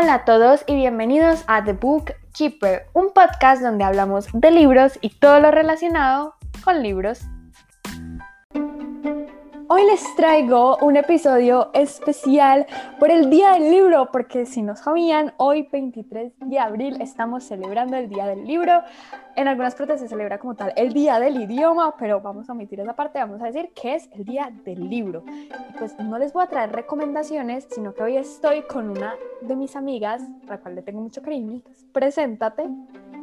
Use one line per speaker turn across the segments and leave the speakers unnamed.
Hola a todos y bienvenidos a The Book Keeper, un podcast donde hablamos de libros y todo lo relacionado con libros. Hoy les traigo un episodio especial por el Día del Libro, porque si no sabían, hoy 23 de abril estamos celebrando el Día del Libro. En algunas partes se celebra como tal el Día del Idioma, pero vamos a omitir esa parte, vamos a decir que es el Día del Libro. Y pues no les voy a traer recomendaciones, sino que hoy estoy con una de mis amigas, a la cual le tengo mucho cariño. preséntate.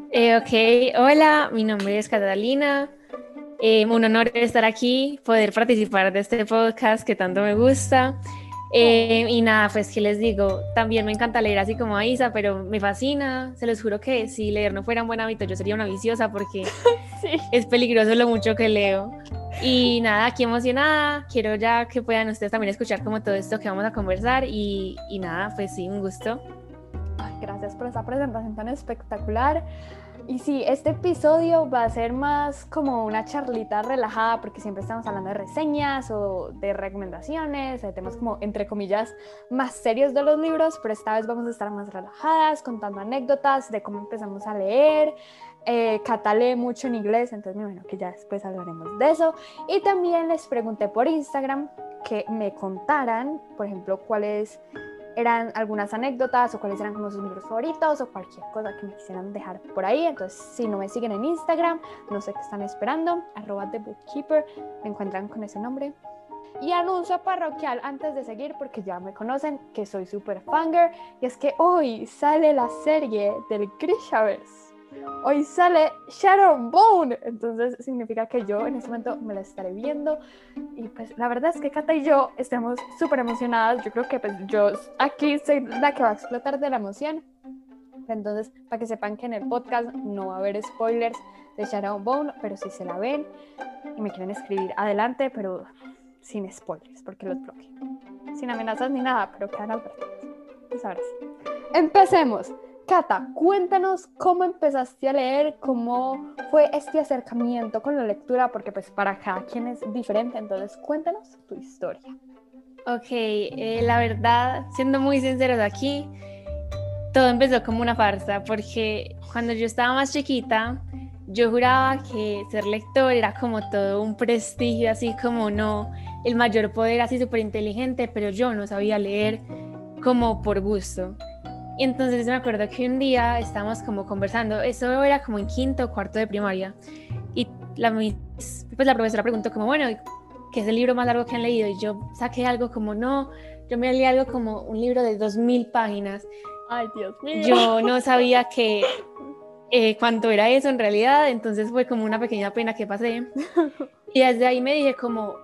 Eh, ok, hola, mi nombre es Catalina. Eh, un honor estar aquí, poder participar de este podcast que tanto me gusta. Eh, y nada, pues que les digo, también me encanta leer así como a Isa, pero me fascina. Se los juro que si leer no fuera un buen hábito, yo sería una viciosa porque es peligroso lo mucho que leo. Y nada, aquí emocionada. Quiero ya que puedan ustedes también escuchar como todo esto que vamos a conversar. Y, y nada, pues sí, un gusto.
Gracias por esa presentación tan espectacular. Y sí, este episodio va a ser más como una charlita relajada porque siempre estamos hablando de reseñas o de recomendaciones, de temas como, entre comillas, más serios de los libros, pero esta vez vamos a estar más relajadas, contando anécdotas de cómo empezamos a leer. Eh, Cata lee mucho en inglés, entonces imagino que ya después hablaremos de eso. Y también les pregunté por Instagram que me contaran, por ejemplo, cuál es eran algunas anécdotas o cuáles eran como sus libros favoritos o cualquier cosa que me quisieran dejar por ahí. Entonces, si no me siguen en Instagram, no sé qué están esperando, arroba The Bookkeeper, me encuentran con ese nombre. Y anuncio parroquial antes de seguir, porque ya me conocen que soy super fanger, y es que hoy sale la serie del Grishaverse hoy sale Shadowbone. Entonces significa que yo en ese momento me la estaré viendo. Y pues la verdad es que Kata y yo estamos súper emocionadas. Yo creo que pues yo aquí soy la que va a explotar de la emoción. Entonces, para que sepan que en el podcast no va a haber spoilers de Shadowbone, pero si se la ven y me quieren escribir adelante, pero sin spoilers, porque los bloqueo. Sin amenazas ni nada, pero quedan advertidos. Pues ahora sí. Empecemos. Cata, cuéntanos cómo empezaste a leer, cómo fue este acercamiento con la lectura, porque pues para cada quien es diferente, entonces cuéntanos tu historia.
Ok, eh, la verdad, siendo muy sinceros aquí, todo empezó como una farsa, porque cuando yo estaba más chiquita, yo juraba que ser lector era como todo un prestigio, así como no, el mayor poder, así súper inteligente, pero yo no sabía leer como por gusto. Y entonces me acuerdo que un día estábamos como conversando, eso era como en quinto o cuarto de primaria, y la, pues la profesora preguntó como, bueno, ¿qué es el libro más largo que han leído? Y yo saqué algo como, no, yo me leí algo como un libro de dos mil páginas.
Ay, Dios mío.
Yo no sabía que eh, cuánto era eso en realidad, entonces fue como una pequeña pena que pasé. Y desde ahí me dije como,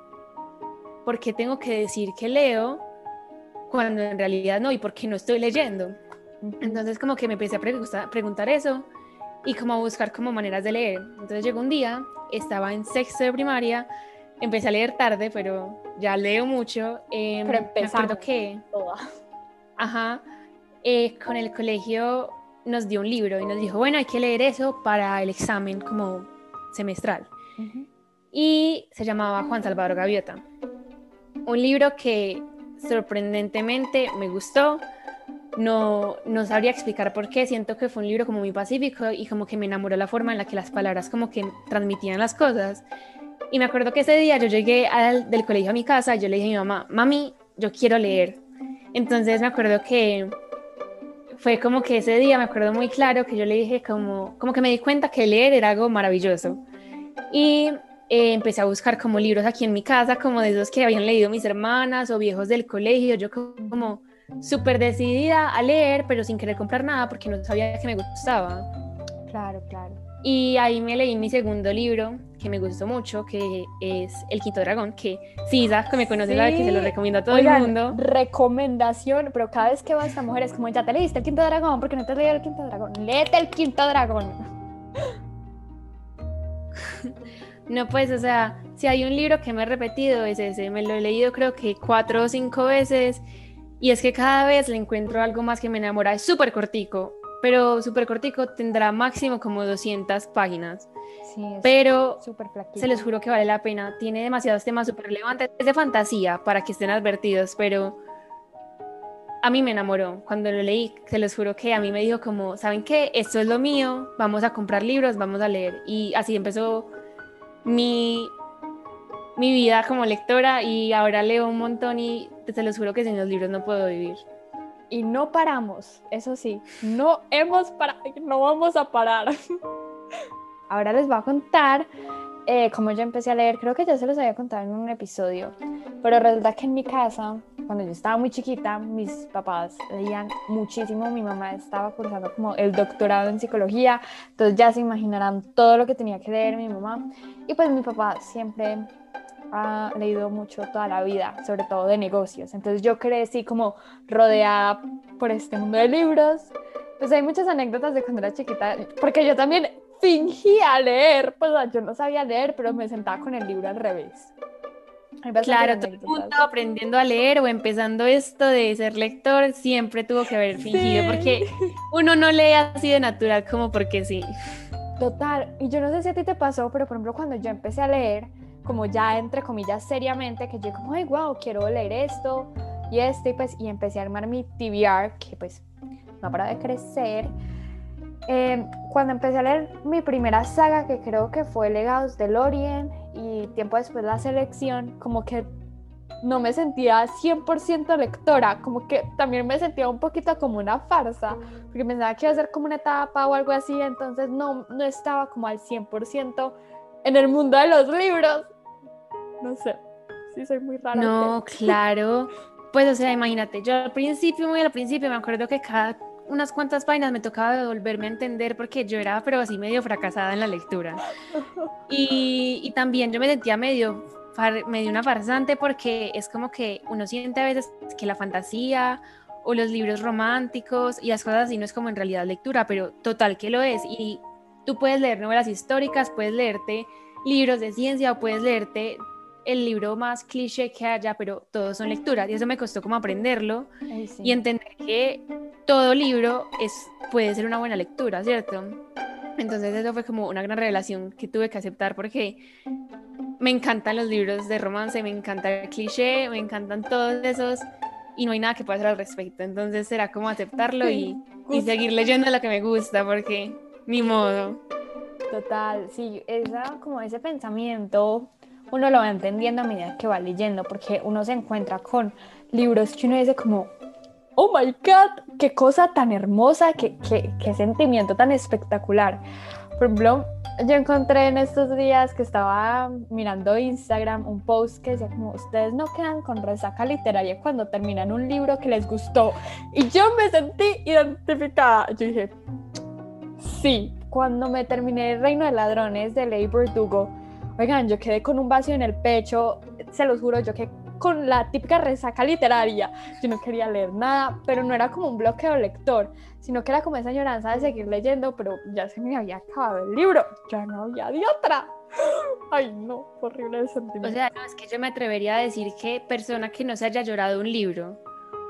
¿por qué tengo que decir que leo cuando en realidad no? ¿Y por qué no estoy leyendo? Entonces como que me empecé a preguntar eso y como a buscar como maneras de leer. Entonces llegó un día, estaba en sexto de primaria, empecé a leer tarde, pero ya leo mucho.
Eh, pero empezando
que, ajá, eh, con el colegio nos dio un libro y nos dijo, bueno, hay que leer eso para el examen como semestral. Y se llamaba Juan Salvador Gaviota. Un libro que sorprendentemente me gustó no, no sabría explicar por qué, siento que fue un libro como muy pacífico y como que me enamoró la forma en la que las palabras como que transmitían las cosas. Y me acuerdo que ese día yo llegué al, del colegio a mi casa y yo le dije a mi mamá, mami, yo quiero leer. Entonces me acuerdo que fue como que ese día me acuerdo muy claro que yo le dije como, como que me di cuenta que leer era algo maravilloso. Y eh, empecé a buscar como libros aquí en mi casa, como de esos que habían leído mis hermanas o viejos del colegio. Yo como súper decidida a leer, pero sin querer comprar nada porque no sabía que me gustaba.
Claro, claro.
Y ahí me leí mi segundo libro, que me gustó mucho, que es El Quinto Dragón, que sí, sabes que me conoce, la que se lo recomiendo a todo el mundo.
Recomendación, pero cada vez que va esta mujer es como, ya te leíste El Quinto Dragón, porque no te leído El Quinto Dragón. Léete El Quinto Dragón.
No, pues, o sea, si hay un libro que me he repetido es ese, me lo he leído creo que cuatro o cinco veces y es que cada vez le encuentro algo más que me enamora. Es súper cortico, pero súper cortico tendrá máximo como 200 páginas. Sí, es pero se les juro que vale la pena. Tiene demasiados temas súper relevantes. Es de fantasía, para que estén advertidos, pero a mí me enamoró cuando lo leí, se los juro que a mí me dijo como, ¿saben qué? Esto es lo mío, vamos a comprar libros, vamos a leer. Y así empezó mi, mi vida como lectora y ahora leo un montón y se los juro que sin los libros no puedo vivir.
Y no paramos, eso sí, no hemos parado, no vamos a parar. ahora les voy a contar eh, como yo empecé a leer, creo que ya se los había contado en un episodio, pero resulta que en mi casa, cuando yo estaba muy chiquita, mis papás leían muchísimo, mi mamá estaba cursando como el doctorado en psicología, entonces ya se imaginarán todo lo que tenía que leer mi mamá, y pues mi papá siempre ha leído mucho toda la vida, sobre todo de negocios, entonces yo crecí como rodeada por este mundo de libros, pues hay muchas anécdotas de cuando era chiquita, porque yo también fingía leer, pues yo no sabía leer, pero me sentaba con el libro al revés.
Claro, todo el mundo aprendiendo a leer o empezando esto de ser lector siempre tuvo que haber fingido, porque uno no lee así de natural como porque sí.
Total, y yo no sé si a ti te pasó, pero por ejemplo cuando yo empecé a leer, como ya entre comillas seriamente, que yo como, ay, wow, quiero leer esto y este, y pues, y empecé a armar mi TBR, que pues no para de crecer, Em, cuando empecé a leer mi primera saga, que creo que fue Legados del Orient, y tiempo después la selección, como que no me sentía 100% lectora, como que también me sentía un poquito como una farsa, porque pensaba que iba a ser como una etapa o algo así, entonces no, no estaba como al 100% en el mundo de los libros. No sé, sí soy muy rara.
No, claro. Pues, o sea, imagínate, yo al principio, muy al principio, me acuerdo que cada unas cuantas páginas me tocaba volverme a entender porque yo era pero así medio fracasada en la lectura. Y, y también yo me sentía medio, medio una farsante porque es como que uno siente a veces que la fantasía o los libros románticos y las cosas así no es como en realidad lectura, pero total que lo es. Y tú puedes leer novelas históricas, puedes leerte libros de ciencia o puedes leerte el libro más cliché que haya, pero todos son lecturas y eso me costó como aprenderlo y entender que todo libro es, puede ser una buena lectura, ¿cierto? Entonces eso fue como una gran revelación que tuve que aceptar porque me encantan los libros de romance, me encanta el cliché, me encantan todos esos y no hay nada que pueda hacer al respecto. Entonces será como aceptarlo y, y seguir leyendo lo que me gusta porque ni modo.
Total, sí, esa, como ese pensamiento uno lo va entendiendo a medida que va leyendo, porque uno se encuentra con libros que uno dice como, oh my god, qué cosa tan hermosa, qué, qué, qué sentimiento tan espectacular. Por ejemplo, yo encontré en estos días que estaba mirando Instagram un post que decía como ustedes no quedan con resaca literaria cuando terminan un libro que les gustó y yo me sentí identificada. Yo dije, sí, cuando me terminé El Reino de Ladrones de Leigh Berdugo, Oigan, yo quedé con un vacío en el pecho, se los juro, yo quedé con la típica resaca literaria. Yo no quería leer nada, pero no era como un bloqueo lector, sino que era como esa añoranza de seguir leyendo, pero ya se me había acabado el libro, ya no había de otra. Ay, no, horrible el sentimiento.
O sea, no, es que yo me atrevería a decir que persona que no se haya llorado un libro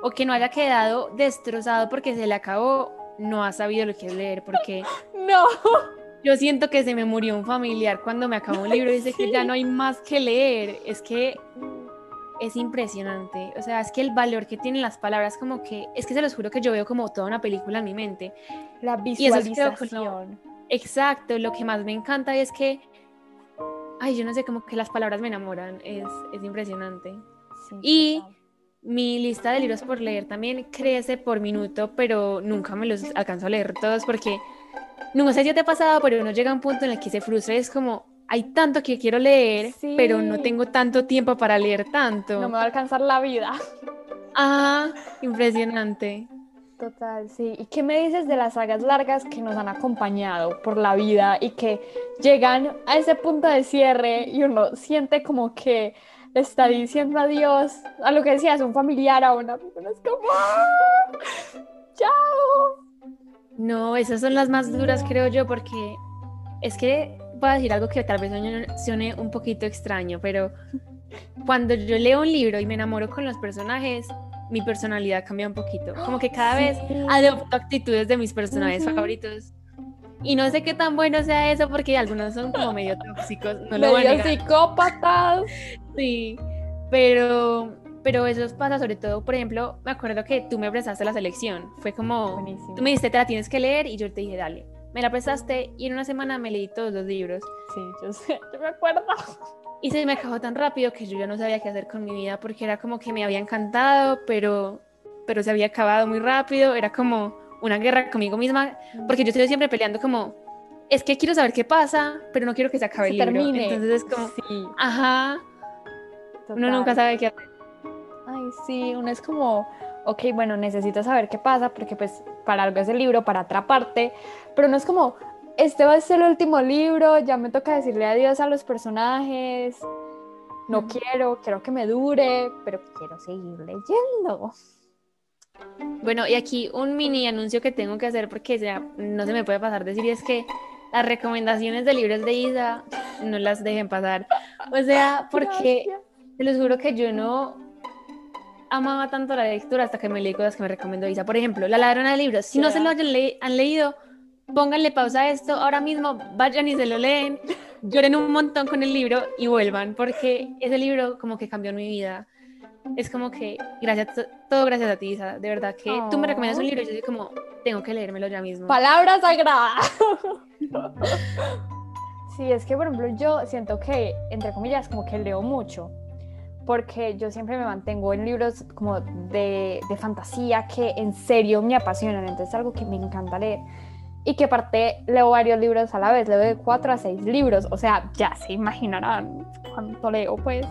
o que no haya quedado destrozado porque se le acabó, no ha sabido lo que es leer, porque...
no.
Yo siento que se me murió un familiar cuando me acabó un libro y dice que ya no hay más que leer. Es que es impresionante. O sea, es que el valor que tienen las palabras, como que, es que se los juro que yo veo como toda una película en mi mente.
La visualización.
exacto, lo que más me encanta es que, ay, yo no sé, como que las palabras me enamoran. Es, es impresionante. y mi lista de libros por leer también crece por minuto, pero nunca me los alcanzo a leer todos porque no sé si te ha pasado, pero uno llega a un punto en el que se frustra, es como, hay tanto que quiero leer, pero no tengo tanto tiempo para leer tanto.
No me va a alcanzar la vida.
Ah, impresionante.
Total, sí. ¿Y qué me dices de las sagas largas que nos han acompañado por la vida y que llegan a ese punto de cierre y uno siente como que está diciendo adiós a lo que decías, un familiar, a una persona? Es como, ¡Ah! ¡chao!
No, esas son las más duras, creo yo, porque es que voy a decir algo que tal vez suene un poquito extraño, pero cuando yo leo un libro y me enamoro con los personajes, mi personalidad cambia un poquito. Como que cada vez adopto actitudes de mis personajes favoritos. Y no sé qué tan bueno sea eso porque algunos son como medio tóxicos. No
medio psicópatas.
Sí, pero pero eso pasa sobre todo, por ejemplo, me acuerdo que tú me prestaste la selección, fue como,
Buenísimo.
tú me dijiste, te la tienes que leer y yo te dije, dale, me la prestaste y en una semana me leí todos los libros
Sí, yo sé, yo me acuerdo.
y se me acabó tan rápido que yo ya no sabía qué hacer con mi vida porque era como que me había encantado, pero, pero se había acabado muy rápido, era como una guerra conmigo misma, porque yo estoy siempre peleando como, es que quiero saber qué pasa, pero no quiero que se acabe
Se
el libro.
termine.
Entonces es como,
Sí,
ajá, uno nunca sabe qué hacer.
Ay, sí, uno es como, ok, bueno, necesito saber qué pasa, porque pues para algo es el libro, para atraparte, pero no es como, este va a ser el último libro, ya me toca decirle adiós a los personajes, no
Ujú.
quiero, quiero que me dure, pero quiero seguir leyendo.
Bueno, y aquí un mini anuncio que tengo que hacer porque ya no se me puede pasar decir y es que las recomendaciones de libros de Isa no las dejen pasar. O sea, porque
Gracias.
te los juro que yo no amaba tanto la lectura hasta que me leí cosas que me recomendó Isa. Por ejemplo, La ladrona de libros. Si no se lo hayan le- han leído, pónganle pausa a esto ahora mismo, vayan y se lo leen, lloren un montón con el libro y vuelvan, porque ese libro como que cambió mi vida. Es como que, gracias, todo gracias a ti, Isa. De verdad que tú me recomiendas un
Oh.
libro y yo soy como, tengo que leérmelo ya mismo.
Palabra sagrada. Sí, es que por ejemplo yo siento que, entre comillas, como que leo mucho, porque yo siempre me mantengo en libros como de, de fantasía que en serio me apasionan, entonces es algo que me encanta leer. Y que aparte leo varios libros a la vez, leo de cuatro a seis libros, o sea, ya se imaginarán cuánto leo pues.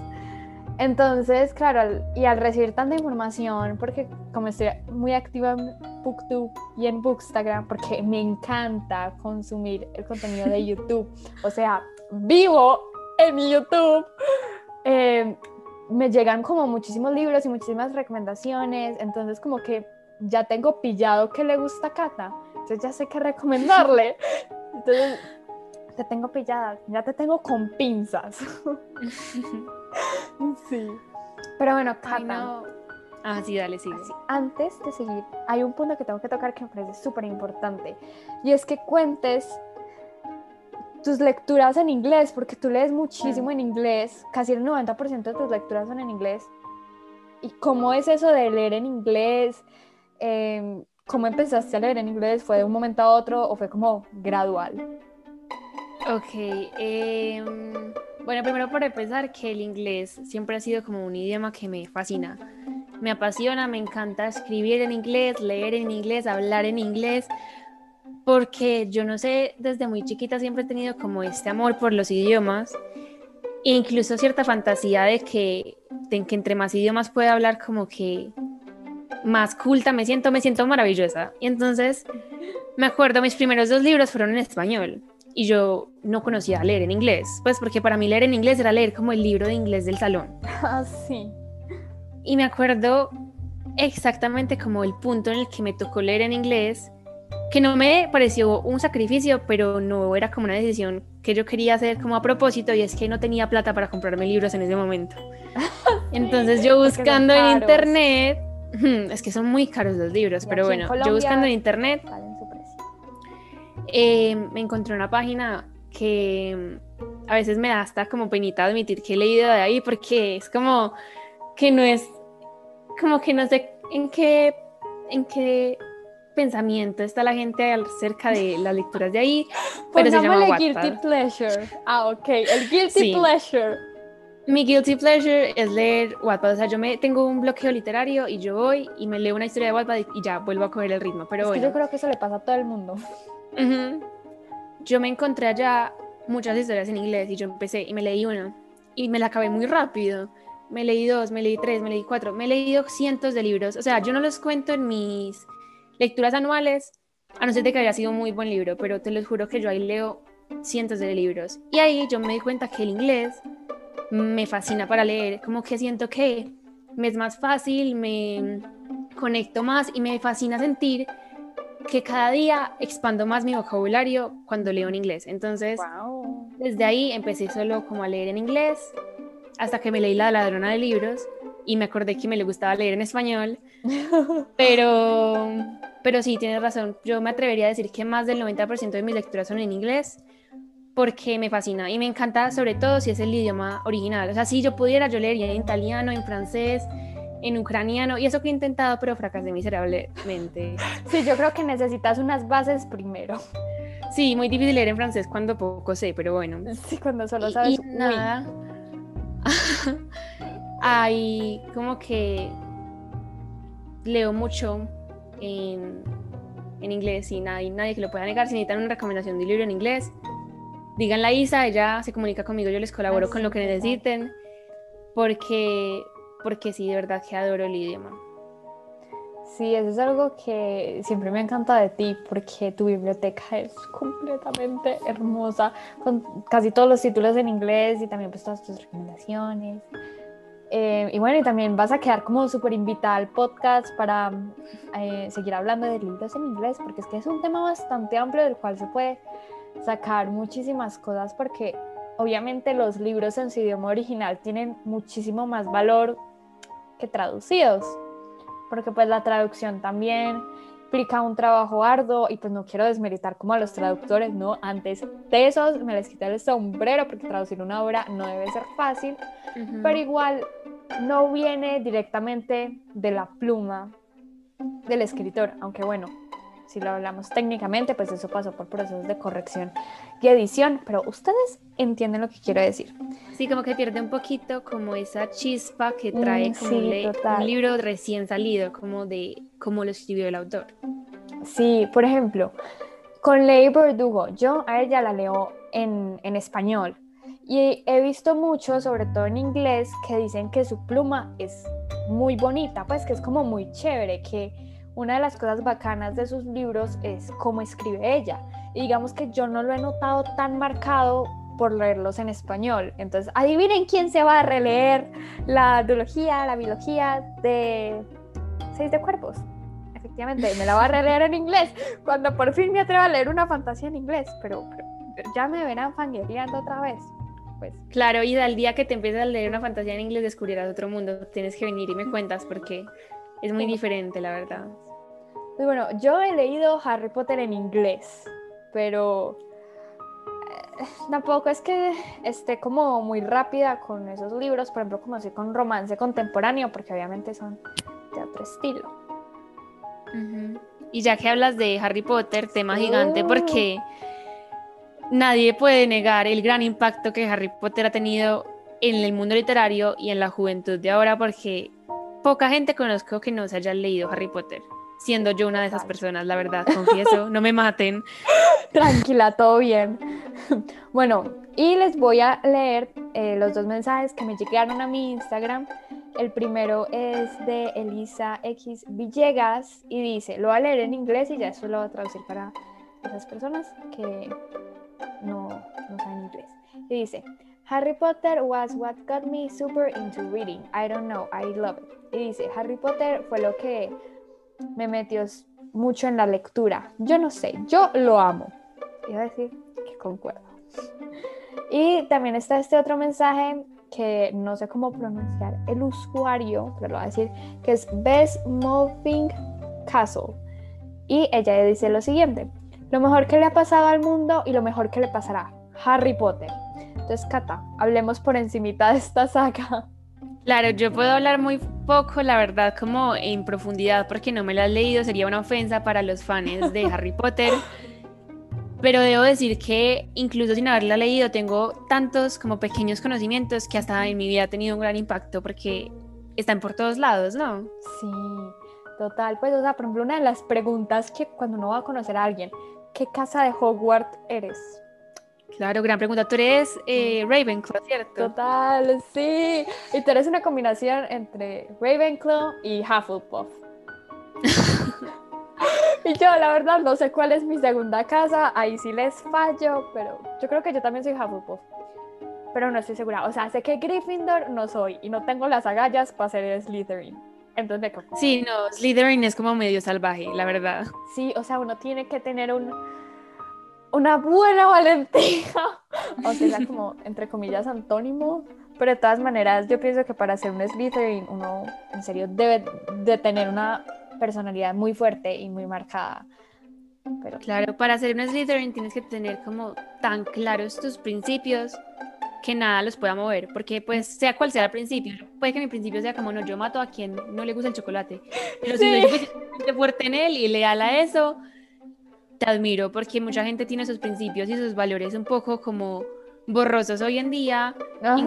Entonces, claro, y al recibir tanta información, porque como estoy muy activa en BookTube y en Bookstagram, porque me encanta consumir el contenido de YouTube, o sea, vivo en YouTube, eh, me llegan como muchísimos libros y muchísimas recomendaciones, entonces como que ya tengo pillado que le gusta a Cata, entonces ya sé qué recomendarle. Entonces, te tengo pillada, ya te tengo con pinzas. Sí. Pero bueno, Cata,
Ay, no. Ah, sí, dale, sigue.
así, antes de seguir, hay un punto que tengo que tocar que me parece súper importante. Y es que cuentes tus lecturas en inglés, porque tú lees muchísimo en inglés, casi el 90% de tus lecturas son en inglés. ¿Y cómo es eso de leer en inglés? Em, ¿Cómo empezaste a leer en inglés? ¿Fue de un momento a otro o fue como gradual?
Ok, em, bueno, primero por empezar que el inglés siempre ha sido como un idioma que me fascina. Me apasiona, me encanta escribir en inglés, leer en inglés, hablar en inglés, porque yo no sé, desde muy chiquita siempre he tenido como este amor por los idiomas e incluso cierta fantasía de que, de que entre más idiomas pueda hablar como que más culta me siento, me siento maravillosa. Y entonces me acuerdo, mis primeros dos libros fueron en español y yo no conocía leer en inglés, pues porque para mí leer en inglés era leer como el libro de inglés del salón.
Ah, sí.
Y me acuerdo exactamente como el punto en el que me tocó leer en inglés, que no me pareció un sacrificio, pero no era como una decisión que yo quería hacer como a propósito y es que no tenía plata para comprarme libros en ese momento. Entonces yo buscando en internet, es que son muy caros los libros, pero bueno, yo buscando en internet eh, me encontré una página que mm, a veces me da hasta como penita admitir que he leído de ahí porque es como que no es como que no sé en qué en qué pensamiento está la gente acerca de las lecturas de ahí, pero se llama
guilty pleasure. Ah, ok. El guilty
Sí.
pleasure.
Mi guilty pleasure es leer Wattpad, o sea, yo me tengo un bloqueo literario y yo voy y me leo una historia de Wattpad y, ya vuelvo a coger el ritmo, pero
es
bueno.
que yo creo que eso le pasa a todo el mundo.
Yo me encontré allá muchas historias en inglés y yo empecé y me leí una y me la acabé muy rápido. Me leí dos, me leí tres, me leí cuatro, me he leído cientos de libros. O sea, yo no los cuento en mis lecturas anuales, a no ser de que haya sido un muy buen libro, pero te los juro que yo ahí leo cientos de libros. Y ahí yo me di cuenta que el inglés me fascina para leer, como que siento que me es más fácil, me conecto más y me fascina sentir que cada día expando más mi vocabulario cuando leo en inglés. Entonces,
Wow.
desde ahí empecé solo como a leer en inglés, hasta que me leí La ladrona de libros y me acordé que me le gustaba leer en español, pero, pero sí, tienes razón, yo me atrevería a decir que más del 90% de mis lecturas son en inglés porque me fascina y me encanta sobre todo si es el idioma original. O sea, si yo pudiera, yo leería en italiano, en francés, en ucraniano y eso que he intentado, pero fracasé miserablemente.
Sí, yo creo que necesitas unas bases primero.
Sí, muy difícil leer en francés cuando poco sé, pero bueno.
Sí, cuando solo sabes.
Y, nada. Hay como que leo mucho en, en inglés y nadie, nadie que lo pueda negar. Si necesitan una recomendación de libro en inglés, díganle a Isa, ella se comunica conmigo, yo les colaboro con lo que necesiten, porque, porque sí, de verdad que adoro el idioma.
Sí, eso es algo que siempre me encanta de ti, porque tu biblioteca es completamente hermosa, con casi todos los títulos en inglés y también pues todas tus recomendaciones. Eh, y bueno, y también vas a quedar como súper invitada al podcast para eh, seguir hablando de libros en inglés, porque es que es un tema bastante amplio del cual se puede sacar muchísimas cosas, porque obviamente los libros en su idioma original tienen muchísimo más valor que traducidos, porque pues la traducción también implica un trabajo arduo y pues no quiero desmeritar como a los traductores, ¿no? Antes de esos me les quité el sombrero porque traducir una obra no debe ser fácil, pero igual no viene directamente de la pluma del escritor, aunque bueno, si lo hablamos técnicamente, pues eso pasó por procesos de corrección y edición, pero ustedes entienden lo que quiero decir.
Sí, como que pierde un poquito como esa chispa que trae mm, como un libro recién salido, como de cómo lo escribió el autor.
Sí, por ejemplo, con Ley Verdugo, yo a ella la leo en, en español, y he visto mucho, sobre todo en inglés, que dicen que su pluma es muy bonita, pues que es como muy chévere, que una de las cosas bacanas de sus libros es cómo escribe ella. Y digamos que yo no lo he notado tan marcado por leerlos en español. Entonces, adivinen quién se va a releer la duología, la biología de Seis de Cuerpos. Efectivamente, me la va a releer en inglés cuando por fin me atrevo a leer una fantasía en inglés, pero, ya me verán fangirleando otra vez. Pues.
Claro, y al día que te empieces a leer una fantasía en inglés descubrirás otro mundo. Tienes que venir y me cuentas porque es muy diferente, la verdad.
Pues bueno, yo he leído Harry Potter en inglés, pero eh, tampoco es que esté como muy rápida con esos libros, por ejemplo, como así con romance contemporáneo, porque obviamente son de otro estilo.
Y ya que hablas de Harry Potter, tema gigante, uh. porque nadie puede negar el gran impacto que Harry Potter ha tenido en el mundo literario y en la juventud de ahora, porque poca gente conozco que no se haya leído Harry Potter, siendo yo una de esas personas, la verdad, confieso, no me maten.
Tranquila, todo bien. Bueno, y les voy a leer eh, los dos mensajes que me llegaron a mi Instagram. El primero es de Elisa X Villegas y dice, lo voy a leer en inglés y ya eso lo voy a traducir para esas personas que no, no saben inglés. Y dice, Harry Potter was what got me super into reading. I don't know, I love it. Y dice, Harry Potter fue lo que me metió mucho en la lectura. Yo no sé, yo lo amo. Iba a decir que concuerdo. Y también está este otro mensaje que no sé cómo pronunciar el usuario, pero lo voy a decir, que es Best Moving Castle. Y ella dice lo siguiente, lo mejor que le ha pasado al mundo y lo mejor que le pasará. Harry Potter. Entonces, Cata, hablemos por encimita de esta saga.
Claro, yo puedo hablar muy poco, la verdad, como en profundidad, porque no me la he leído, sería una ofensa para los fans de Harry Potter. Pero debo decir que incluso sin haberla leído, tengo tantos como pequeños conocimientos que hasta en mi vida ha tenido un gran impacto porque están por todos lados, ¿no?
Sí, total. Pues, o sea, por ejemplo, una de las preguntas que cuando uno va a conocer a alguien, ¿qué casa de Hogwarts eres?
Claro, gran pregunta. Tú eres eh, Ravenclaw, ¿cierto?
Total, sí. Y tú eres una combinación entre Ravenclaw y Hufflepuff. y yo, la verdad, no sé cuál es mi segunda casa. Ahí sí les fallo, pero yo creo que yo también soy Hufflepuff. Pero no estoy segura. O sea, sé que Gryffindor no soy y no tengo las agallas para ser Slytherin. Entonces
Sí, no, Slytherin es como medio salvaje, la verdad.
Sí, o sea, uno tiene que tener un, una buena valentía. O sea, como, entre comillas, antónimo. Pero de todas maneras, yo pienso que para ser un Slytherin, uno en serio debe de tener una personalidad muy fuerte y muy marcada.
Pero... Claro, para ser un Slytherin tienes que tener como tan claros tus principios que nada los pueda mover, porque pues sea cual sea al principio, puede que mi principio sea como, no, yo mato a quien no le gusta el chocolate, pero si yo soy fuerte en él y leal a eso, te admiro, porque mucha gente tiene sus principios y sus valores un poco como borrosos hoy en día, y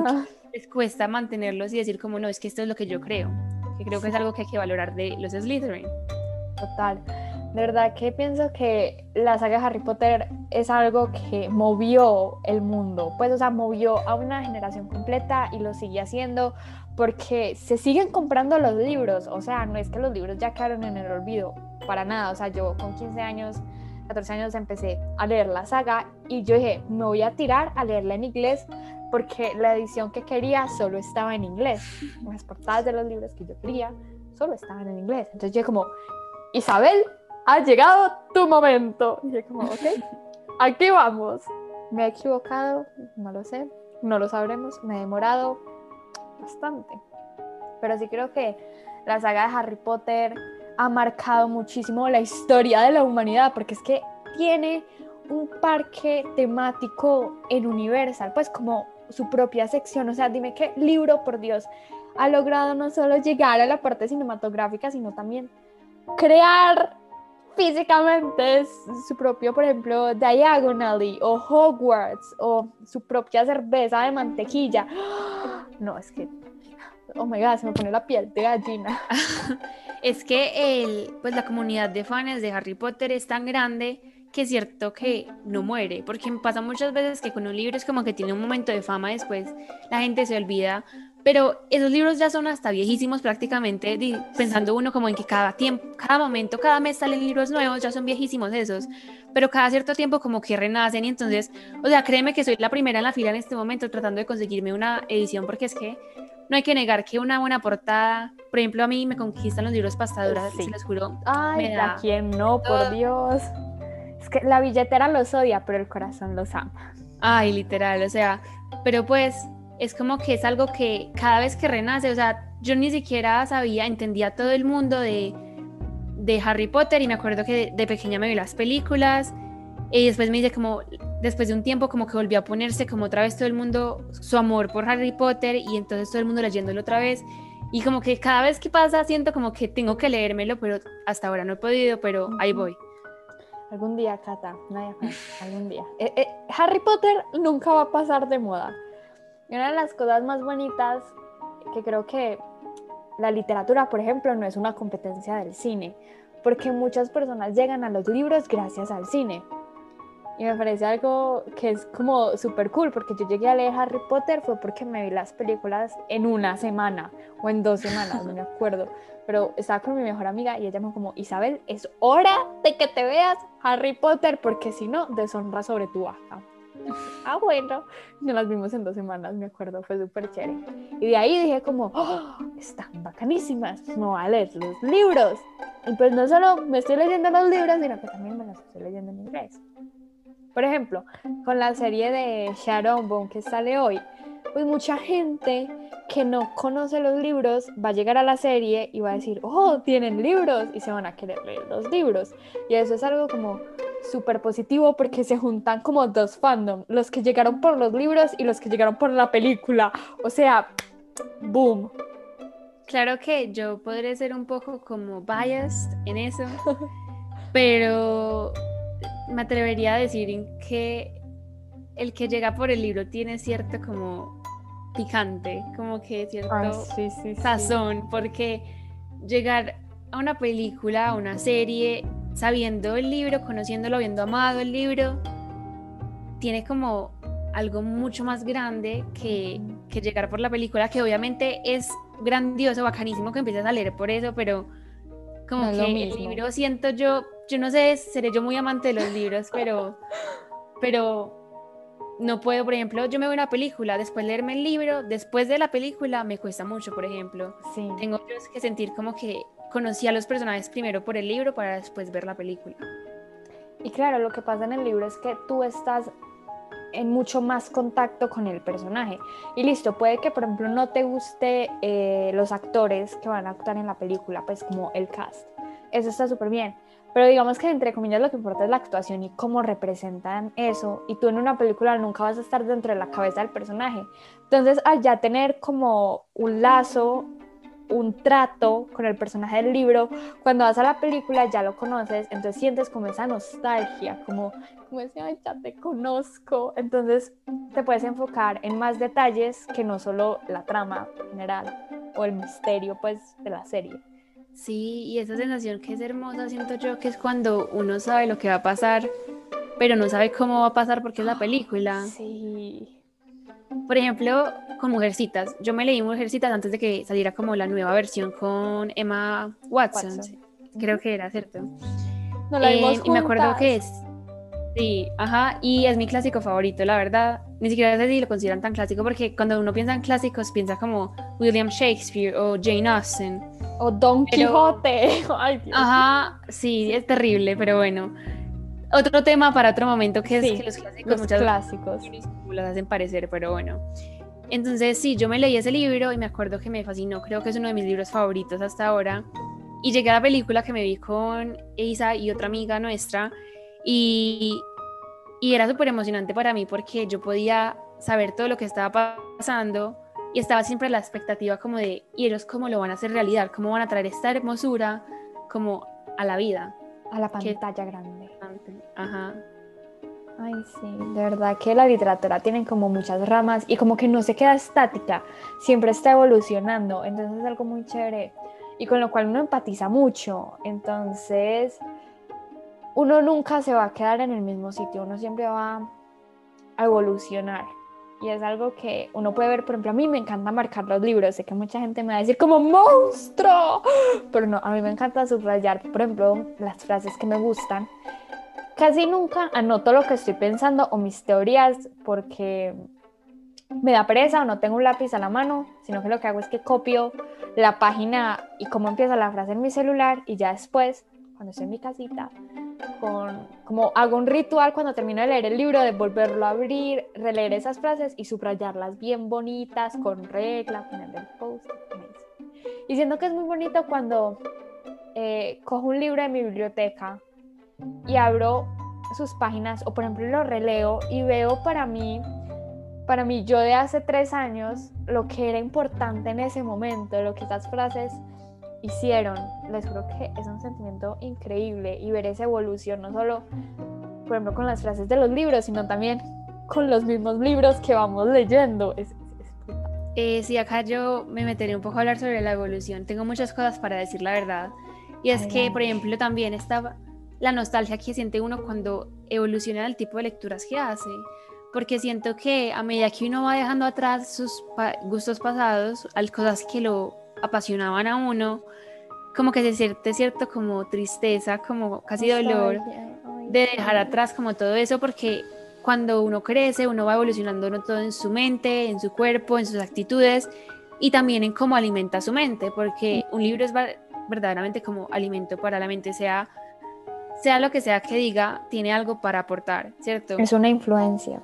les cuesta mantenerlos y decir como, no, es que esto es lo que yo creo, que creo que es algo que hay que valorar de los Slytherin.
Total. De verdad que pienso que la saga de Harry Potter es algo que movió el mundo, pues o sea, movió a una generación completa y lo sigue haciendo porque se siguen comprando los libros, o sea, no es que los libros ya quedaron en el olvido, para nada, o sea, yo con 15 años, 14 años empecé a leer la saga y yo dije, me voy a tirar a leerla en inglés porque la edición que quería solo estaba en inglés, las portadas de los libros que yo quería solo estaban en inglés, entonces yo como, Isabel, ha llegado tu momento. Y yo como, ok, aquí vamos. Me he equivocado, no lo sé, no lo sabremos, me he demorado bastante. Pero sí creo que la saga de Harry Potter ha marcado muchísimo la historia de la humanidad, porque es que tiene un parque temático en Universal, pues como su propia sección, o sea, dime qué libro, por Dios, ha logrado no solo llegar a la parte cinematográfica, sino también crear físicamente es su propio, por ejemplo, Diagonally o Hogwarts o su propia cerveza de mantequilla. No, es que, oh my god, se me pone la piel de gallina.
es que el, pues la comunidad de fans de Harry Potter es tan grande que es cierto que no muere, porque pasa muchas veces que con un libro es como que tiene un momento de fama después, la gente se olvida, pero esos libros ya son hasta viejísimos prácticamente, pensando uno como en que cada tiempo, cada momento, cada mes salen libros nuevos, ya son viejísimos esos, pero cada cierto tiempo como que renacen y entonces, o sea, créeme que soy la primera en la fila en este momento tratando de conseguirme una edición porque es que no hay que negar que una buena portada, por ejemplo, a mí me conquistan los libros pastaduras, sí. se los juro.
Ay, ¿a quién no, por Dios? Es que la billetera los odia, pero el corazón los ama.
Ay, literal, o sea, pero pues es como que es algo que cada vez que renace, o sea, yo ni siquiera sabía, entendía todo el mundo de, de Harry Potter y me acuerdo que de, pequeña me vi las películas y después me dice como, después de un tiempo como que volvió a ponerse como otra vez todo el mundo su amor por Harry Potter y entonces todo el mundo leyéndolo otra vez y como que cada vez que pasa siento como que tengo que leérmelo, pero hasta ahora no he podido, pero ahí voy.
Algún día, Cata, nadie algún día. Eh, eh, Harry Potter nunca va a pasar de moda. Y una de las cosas más bonitas que creo que la literatura, por ejemplo, no es una competencia del cine, porque muchas personas llegan a los libros gracias al cine. Y me parece algo que es como súper cool, porque yo llegué a leer Harry Potter fue porque me vi las películas en una semana o en dos semanas, no me acuerdo. Pero estaba con mi mejor amiga y ella me como, Isabel, es hora de que te veas Harry Potter, porque si no, deshonra sobre tu baja ah, bueno, nos las vimos en dos semanas, me acuerdo, fue súper chévere. Y de ahí dije como, oh, están bacanísimas, no va a leer los libros. Y pues no solo me estoy leyendo los libros, sino que también me los estoy leyendo en inglés. Por ejemplo, con la serie de Sharon Bone que sale hoy, pues mucha gente que no conoce los libros va a llegar a la serie y va a decir, oh, tienen libros y se van a querer leer los libros. Y eso es algo como súper positivo porque se juntan como dos fandom, los que llegaron por los libros y los que llegaron por la película. O sea, boom.
Claro que yo podré ser un poco como biased en eso, pero me atrevería a decir que el que llega por el libro tiene cierto como picante, como que cierto sazón, porque llegar a una película, a una serie, sabiendo el libro, conociéndolo, habiendo amado el libro, tiene como algo mucho más grande que, que llegar por la película, que obviamente es grandioso, bacanísimo que empieces a leer por eso, pero como que el libro siento yo, yo no sé, seré yo muy amante de los libros, pero, pero no puedo, por ejemplo, yo me veo una película, después leerme el libro, después de la película me cuesta mucho, por ejemplo. Sí. Tengo que sentir como que conocí a los personajes primero por el libro para después ver la película.
Y claro, lo que pasa en el libro es que tú estás en mucho más contacto con el personaje. Y listo, puede que por ejemplo no te guste eh, los actores que van a actuar en la película, pues como el cast. Eso está súper bien pero digamos que entre comillas lo que importa es la actuación y cómo representan eso, y tú en una película nunca vas a estar dentro de la cabeza del personaje. Entonces, al ya tener como un lazo un trato con el personaje del libro, cuando vas a la película ya lo conoces, entonces sientes como esa nostalgia, como, como ese, ay, ya te conozco, entonces te puedes enfocar en más detalles que no solo la trama general o el misterio pues de la serie.
Sí, y esa sensación que es hermosa, siento yo que es cuando uno sabe lo que va a pasar, pero no sabe cómo va a pasar porque es la película.
Sí.
Por ejemplo, con Mujercitas. Yo me leí Mujercitas antes de que saliera como la nueva versión con Emma Watson. Creo que era, ¿cierto?
No la vimos
eh, Y me acuerdo que es. Sí, ajá, y es mi clásico favorito, la verdad. Ni siquiera sé si lo consideran tan clásico porque cuando uno piensa en clásicos piensa como William Shakespeare o Jane Austen.
O Don Quijote.
Ajá, sí, es terrible, pero bueno. Otro tema para otro momento que es que los clásicos,
muchas clásicos.
las hacen parecer, pero bueno. Entonces, sí, yo me leí ese libro y me acuerdo que me fascinó, creo que es uno de mis libros favoritos hasta ahora. Y llegué a la película que me vi con Isa y otra amiga nuestra y, y era súper emocionante para mí porque yo podía saber todo lo que estaba pasando y estaba siempre la expectativa como de, ¿y ellos cómo lo van a hacer realidad? ¿Cómo van a traer esta hermosura como a la vida?
A la pantalla grande.
Ajá.
Ay, sí, de verdad que la literatura tiene como muchas ramas y como que no se queda estática, siempre está evolucionando, entonces es algo muy chévere y con lo cual uno empatiza mucho, entonces uno nunca se va a quedar en el mismo sitio, uno siempre va a evolucionar y es algo que uno puede ver, por ejemplo, a mí me encanta marcar los libros, sé que mucha gente me va a decir como monstruo, pero no, a mí me encanta subrayar, por ejemplo, las frases que me gustan Casi nunca anoto lo que estoy pensando o mis teorías porque me da pereza o no tengo un lápiz a la mano, sino que lo que hago es que copio la página y cómo empieza la frase en mi celular y ya después, cuando estoy en mi casita, con, como hago un ritual cuando termino de leer el libro, de volverlo a abrir, releer esas frases y subrayarlas bien bonitas, con regla, poner el post. Y siento que es muy bonito cuando eh, cojo un libro de mi biblioteca y abro sus páginas o por ejemplo lo releo y veo para mí, para mí yo de hace tres años, lo que era importante en ese momento, lo que esas frases hicieron, les juro que es un sentimiento increíble y ver esa evolución, no solo por ejemplo con las frases de los libros, sino también con los mismos libros que vamos leyendo. Es,
eh, sí, acá yo me meteré un poco a hablar sobre la evolución. Tengo muchas cosas para decir la verdad. Y es que, por ejemplo, también estaba, la nostalgia que siente uno cuando evoluciona el tipo de lecturas que hace. Porque siento que a medida que uno va dejando atrás sus gustos pasados, al cosas que lo apasionaban a uno, como que se siente cierto como tristeza, como casi dolor de dejar atrás como todo eso, porque cuando uno crece, uno va evolucionando no todo en su mente, en su cuerpo, en sus actitudes y también en cómo alimenta su mente, porque un libro es verdaderamente como alimento para la mente, sea sea lo que sea que diga, tiene algo para aportar, ¿cierto?
Es una influencia.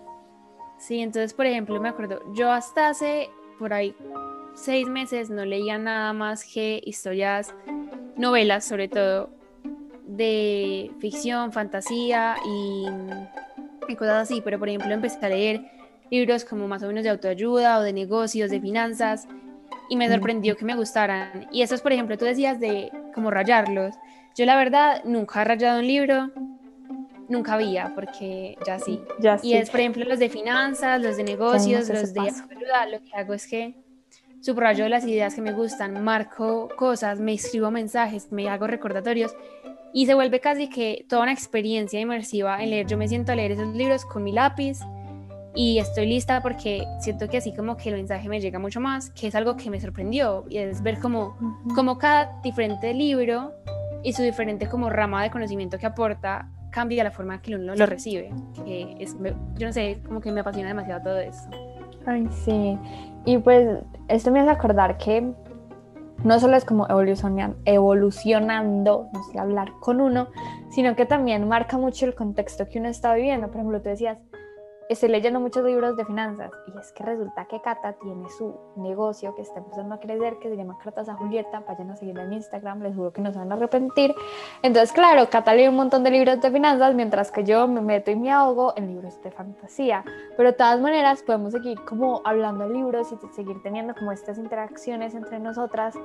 Sí, entonces, por ejemplo, me acuerdo, yo hasta hace por ahí seis meses no leía nada más que historias, novelas sobre todo, de ficción, fantasía y, cosas así, pero por ejemplo empecé a leer libros como más o menos de autoayuda o de negocios, de finanzas, y me sorprendió que me gustaran. Y esos, por ejemplo, tú decías de como rayarlos. Yo la verdad nunca he rayado un libro, nunca había, porque ya sí. y es, por ejemplo, los de finanzas, los de negocios, los de ayuda, lo que hago es que subrayo las ideas que me gustan, marco cosas, me escribo mensajes, me hago recordatorios y se vuelve casi que toda una experiencia inmersiva en leer. Yo me siento a leer esos libros con mi lápiz y estoy lista porque siento que así como que el mensaje me llega mucho más, que es algo que me sorprendió y es ver como, como cada diferente libro y su diferente como rama de conocimiento que aporta cambia la forma que uno lo recibe. Que es, yo no sé, como que me apasiona demasiado todo eso.
Ay, sí. Y pues esto me hace acordar que no solo es como evolucionando, evolucionando, no sé, hablar con uno, sino que también marca mucho el contexto que uno está viviendo. Por ejemplo, tú decías, estoy leyendo muchos libros de finanzas y es que resulta que Cata tiene su negocio que está empezando a crecer que se llama Cartas a Julieta, vayan a seguirla en Instagram, les juro que no se van a arrepentir. Entonces, claro, Cata lee un montón de libros de finanzas mientras que yo me meto y me ahogo en libros de fantasía, pero de todas maneras podemos seguir como hablando de libros y seguir teniendo como estas interacciones entre nosotras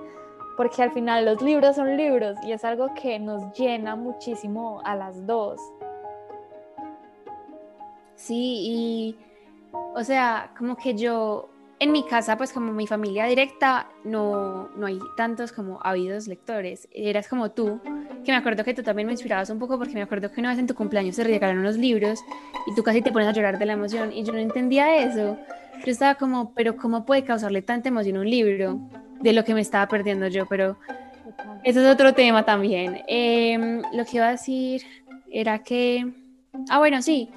porque al final los libros son libros y es algo que nos llena muchísimo a las dos.
Sí, y o sea, como que yo en mi casa, pues como mi familia directa, no, no hay tantos como habidos lectores. Eras como tú, que me acuerdo que tú también me inspirabas un poco porque me acuerdo que una vez en tu cumpleaños te regalaron unos libros y tú casi te pones a llorar de la emoción y yo no entendía eso. Yo estaba como, pero ¿cómo puede causarle tanta emoción un libro? De lo que me estaba perdiendo yo, pero eso es otro tema también. Em, lo que iba a decir era que, ah, bueno, sí,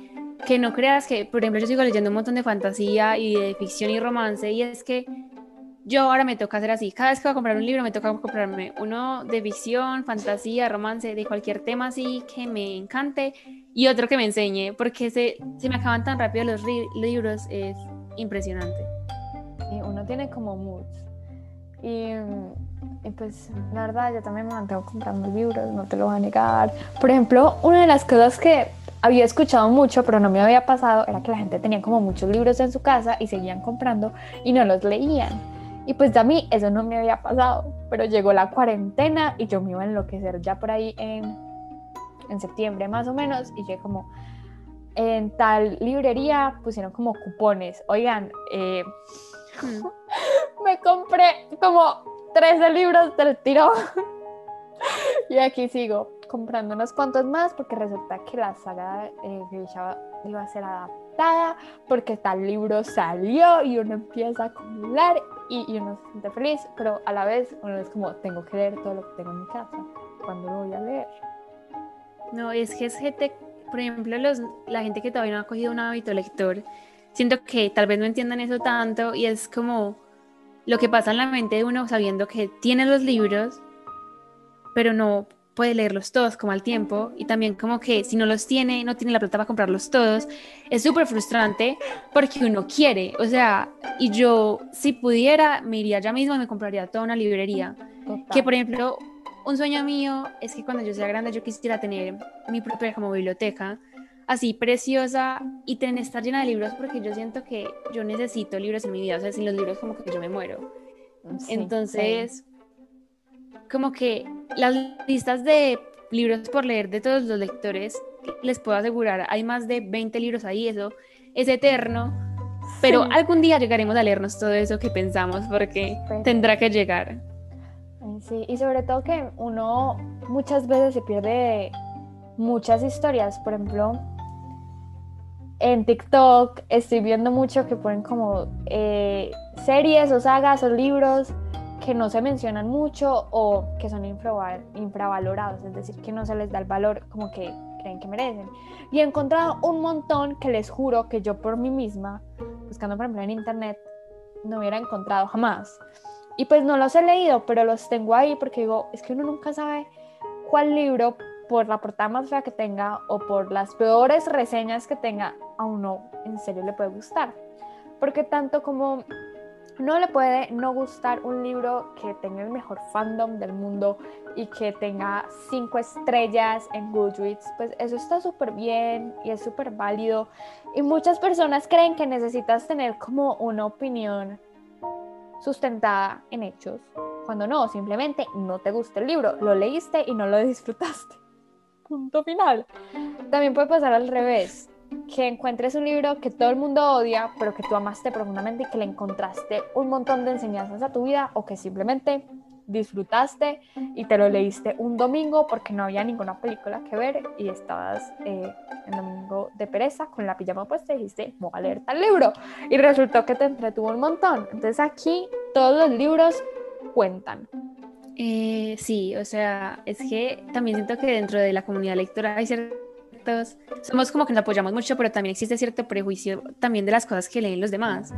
que no creas que, por ejemplo, yo sigo leyendo un montón de fantasía y de ficción y romance, y es que yo ahora me toca hacer así. Cada vez que voy a comprar un libro, me toca comprarme uno de ficción, fantasía, romance, de cualquier tema así que me encante, y otro que me enseñe, porque se, se me acaban tan rápido los libros, es impresionante.
Uno tiene como moods. Y, y, pues la verdad yo también me mantengo comprando libros, no te lo voy a negar. Por ejemplo, una de las cosas que había escuchado mucho, pero no me había pasado, era que la gente tenía como muchos libros en su casa y seguían comprando y no los leían. Y pues a mí eso no me había pasado, pero llegó la cuarentena y yo me iba a enloquecer ya por ahí en, en septiembre más o menos y llegué como en tal librería pusieron como cupones. Oigan, eh, hmm. me compré como 13 libros del tirón y aquí sigo comprando unos cuantos más porque resulta que la saga eh, iba a ser adaptada porque tal libro salió y uno empieza a acumular y, uno se siente feliz, pero a la vez uno es como, tengo que leer todo lo que tengo en mi casa, ¿cuándo lo voy a leer?
No, es que es gente, por ejemplo, los, la gente que todavía no ha cogido un hábito lector, siento que tal vez no entiendan eso tanto y es como lo que pasa en la mente de uno sabiendo que tiene los libros, pero no puede leerlos todos como al tiempo y también como que si no los tiene, no tiene la plata para comprarlos todos, es súper frustrante porque uno quiere, o sea, y yo si pudiera me iría ya mismo y me compraría toda una librería. Que por ejemplo, un sueño mío es que cuando yo sea grande yo quisiera tener mi propia como biblioteca así preciosa y tener estar llena de libros porque yo siento que yo necesito libros en mi vida, o sea, sin los libros como que yo me muero. Entonces, como que las listas de libros por leer de todos los lectores, les puedo asegurar, hay más de 20 libros ahí, eso es eterno, pero algún día llegaremos a leernos todo eso que pensamos, porque tendrá que llegar.
Sí, y sobre todo que uno muchas veces se pierde muchas historias, por ejemplo, en TikTok estoy viendo mucho que ponen como eh, series o sagas o libros que no se mencionan mucho o que son infravalorados, es decir, que no se les da el valor como que creen que merecen. Y he encontrado un montón que les juro que yo por mí misma, buscando por ejemplo en internet, no hubiera encontrado jamás. Y pues no los he leído, pero los tengo ahí porque digo, es que uno nunca sabe cuál libro, por la portada más fea que tenga o por las peores reseñas que tenga, a uno en serio le puede gustar. Porque tanto como no le puede no gustar un libro que tenga el mejor fandom del mundo y que tenga cinco estrellas en Goodreads, pues eso está súper bien y es súper válido. Y muchas personas creen que necesitas tener como una opinión sustentada en hechos, cuando no, simplemente no te gusta el libro, lo leíste y no lo disfrutaste. Punto final. También puede pasar al revés que encuentres un libro que todo el mundo odia, pero que tú amaste profundamente y que le encontraste un montón de enseñanzas a tu vida o que simplemente disfrutaste y te lo leíste un domingo porque no había ninguna película que ver y estabas eh, en domingo de pereza con la pijama puesta y dijiste, voy a leer tal libro. Y resultó que te entretuvo un montón. Entonces aquí todos los libros cuentan.
Eh, sí, o sea, es que también siento que dentro de la comunidad lectora hay ciertas somos como que nos apoyamos mucho, pero también existe cierto prejuicio también de las cosas que leen los demás.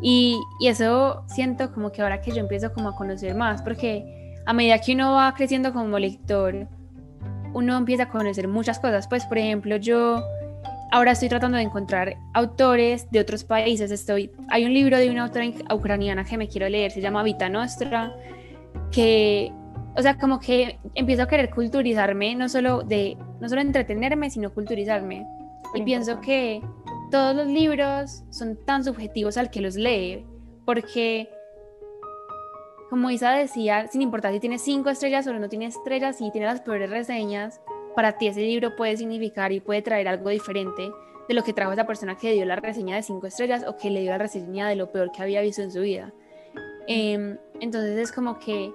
Y, y, eso siento como que ahora que yo empiezo como a conocer más, porque a medida que uno va creciendo como lector, uno empieza a conocer muchas cosas. Pues, por ejemplo, yo ahora estoy tratando de encontrar autores de otros países. Estoy, hay un libro de una autora ucraniana que me quiero leer, se llama Vita Nostra, que, o sea, como que empiezo a querer culturizarme, no solo de, no solo entretenerme, sino culturizarme. y pienso que todos los libros son tan subjetivos al que los lee, porque como Isa decía, sin importar si tiene cinco estrellas o no tiene estrellas, si tiene las peores reseñas, para ti ese libro puede significar y puede traer algo diferente de lo que trajo esa persona que dio la reseña de cinco estrellas o que le dio la reseña de lo peor que había visto en su vida. Em, entonces es como que,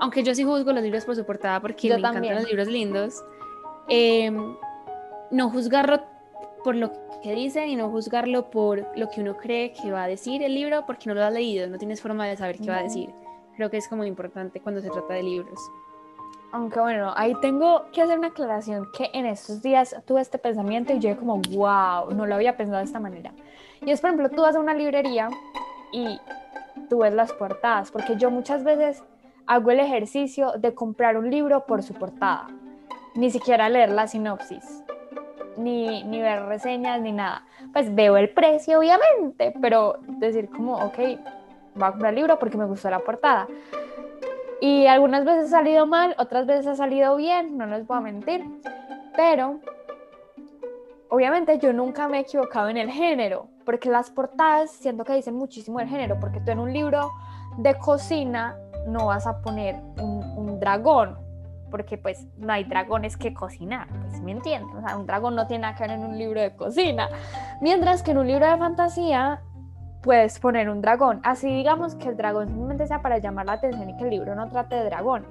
aunque yo sí juzgo los libros por su portada porque me encantan los libros lindos, em, no juzgarlo por lo que dicen y no juzgarlo por lo que uno cree que va a decir el libro porque no lo has leído, no tienes forma de saber qué va a decir. Creo que es como importante cuando se trata de libros.
Aunque bueno, ahí tengo que hacer una aclaración que en estos días tuve este pensamiento y yo como, wow, no lo había pensado de esta manera. Y es, por ejemplo, tú vas a una librería y tú ves las portadas, porque yo muchas veces hago el ejercicio de comprar un libro por su portada, ni siquiera leer la sinopsis, ni, ni ver reseñas, ni nada. Pues veo el precio, obviamente, pero decir como, ok, voy a comprar el libro porque me gustó la portada. Y algunas veces ha salido mal, otras veces ha salido bien, no les voy a mentir. Pero obviamente yo nunca me he equivocado en el género, porque las portadas siento que dicen muchísimo el género, porque tú en un libro de cocina no vas a poner un, dragón, porque pues no hay dragones que cocinar, pues me entiendes, o sea, un dragón no tiene nada que ver en un libro de cocina, mientras que en un libro de fantasía puedes poner un dragón. Así digamos que el dragón simplemente sea para llamar la atención y que el libro no trate de dragones.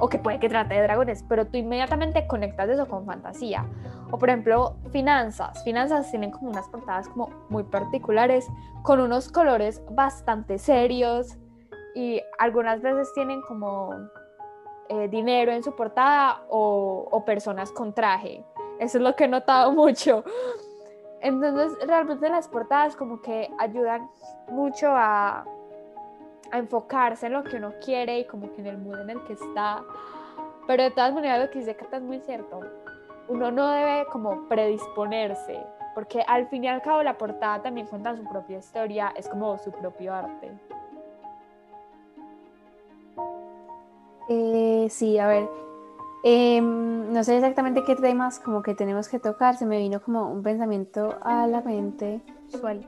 O que puede que trate de dragones, pero tú inmediatamente conectas eso con fantasía. O por ejemplo, finanzas. Finanzas tienen como unas portadas como muy particulares, con unos colores bastante serios y algunas veces tienen como eh, dinero en su portada o, o personas con traje. Eso es lo que he notado mucho. Entonces, realmente las portadas como que ayudan mucho a, a, enfocarse en lo que uno quiere y como que en el mood en el que está. Pero de todas maneras lo que dice Cata es muy cierto. Uno no debe como predisponerse, porque al fin y al cabo la portada también cuenta su propia historia, es como su propio arte.
Eh, sí, a ver, Em, no sé exactamente qué temas como que tenemos que tocar, se me vino como un pensamiento a la mente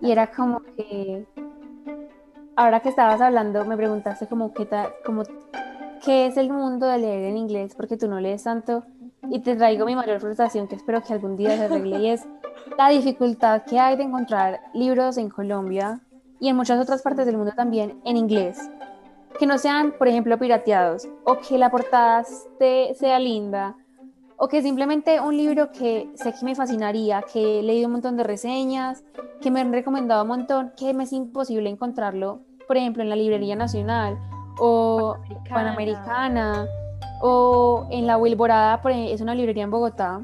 y era como que ahora que estabas hablando me preguntaste como qué tal, como qué es el mundo de leer en inglés porque tú no lees tanto y te traigo mi mayor frustración que espero que algún día se arregle y es la dificultad que hay de encontrar libros en Colombia y en muchas otras partes del mundo también en inglés que no sean, por ejemplo, pirateados, o que la portada sea linda, o que simplemente un libro que sé que me fascinaría, que he leído un montón de reseñas, que me han recomendado un montón, que me es imposible encontrarlo, por ejemplo, en la Librería Nacional o Panamericana, Panamericana o en la Wilborada, es una librería en Bogotá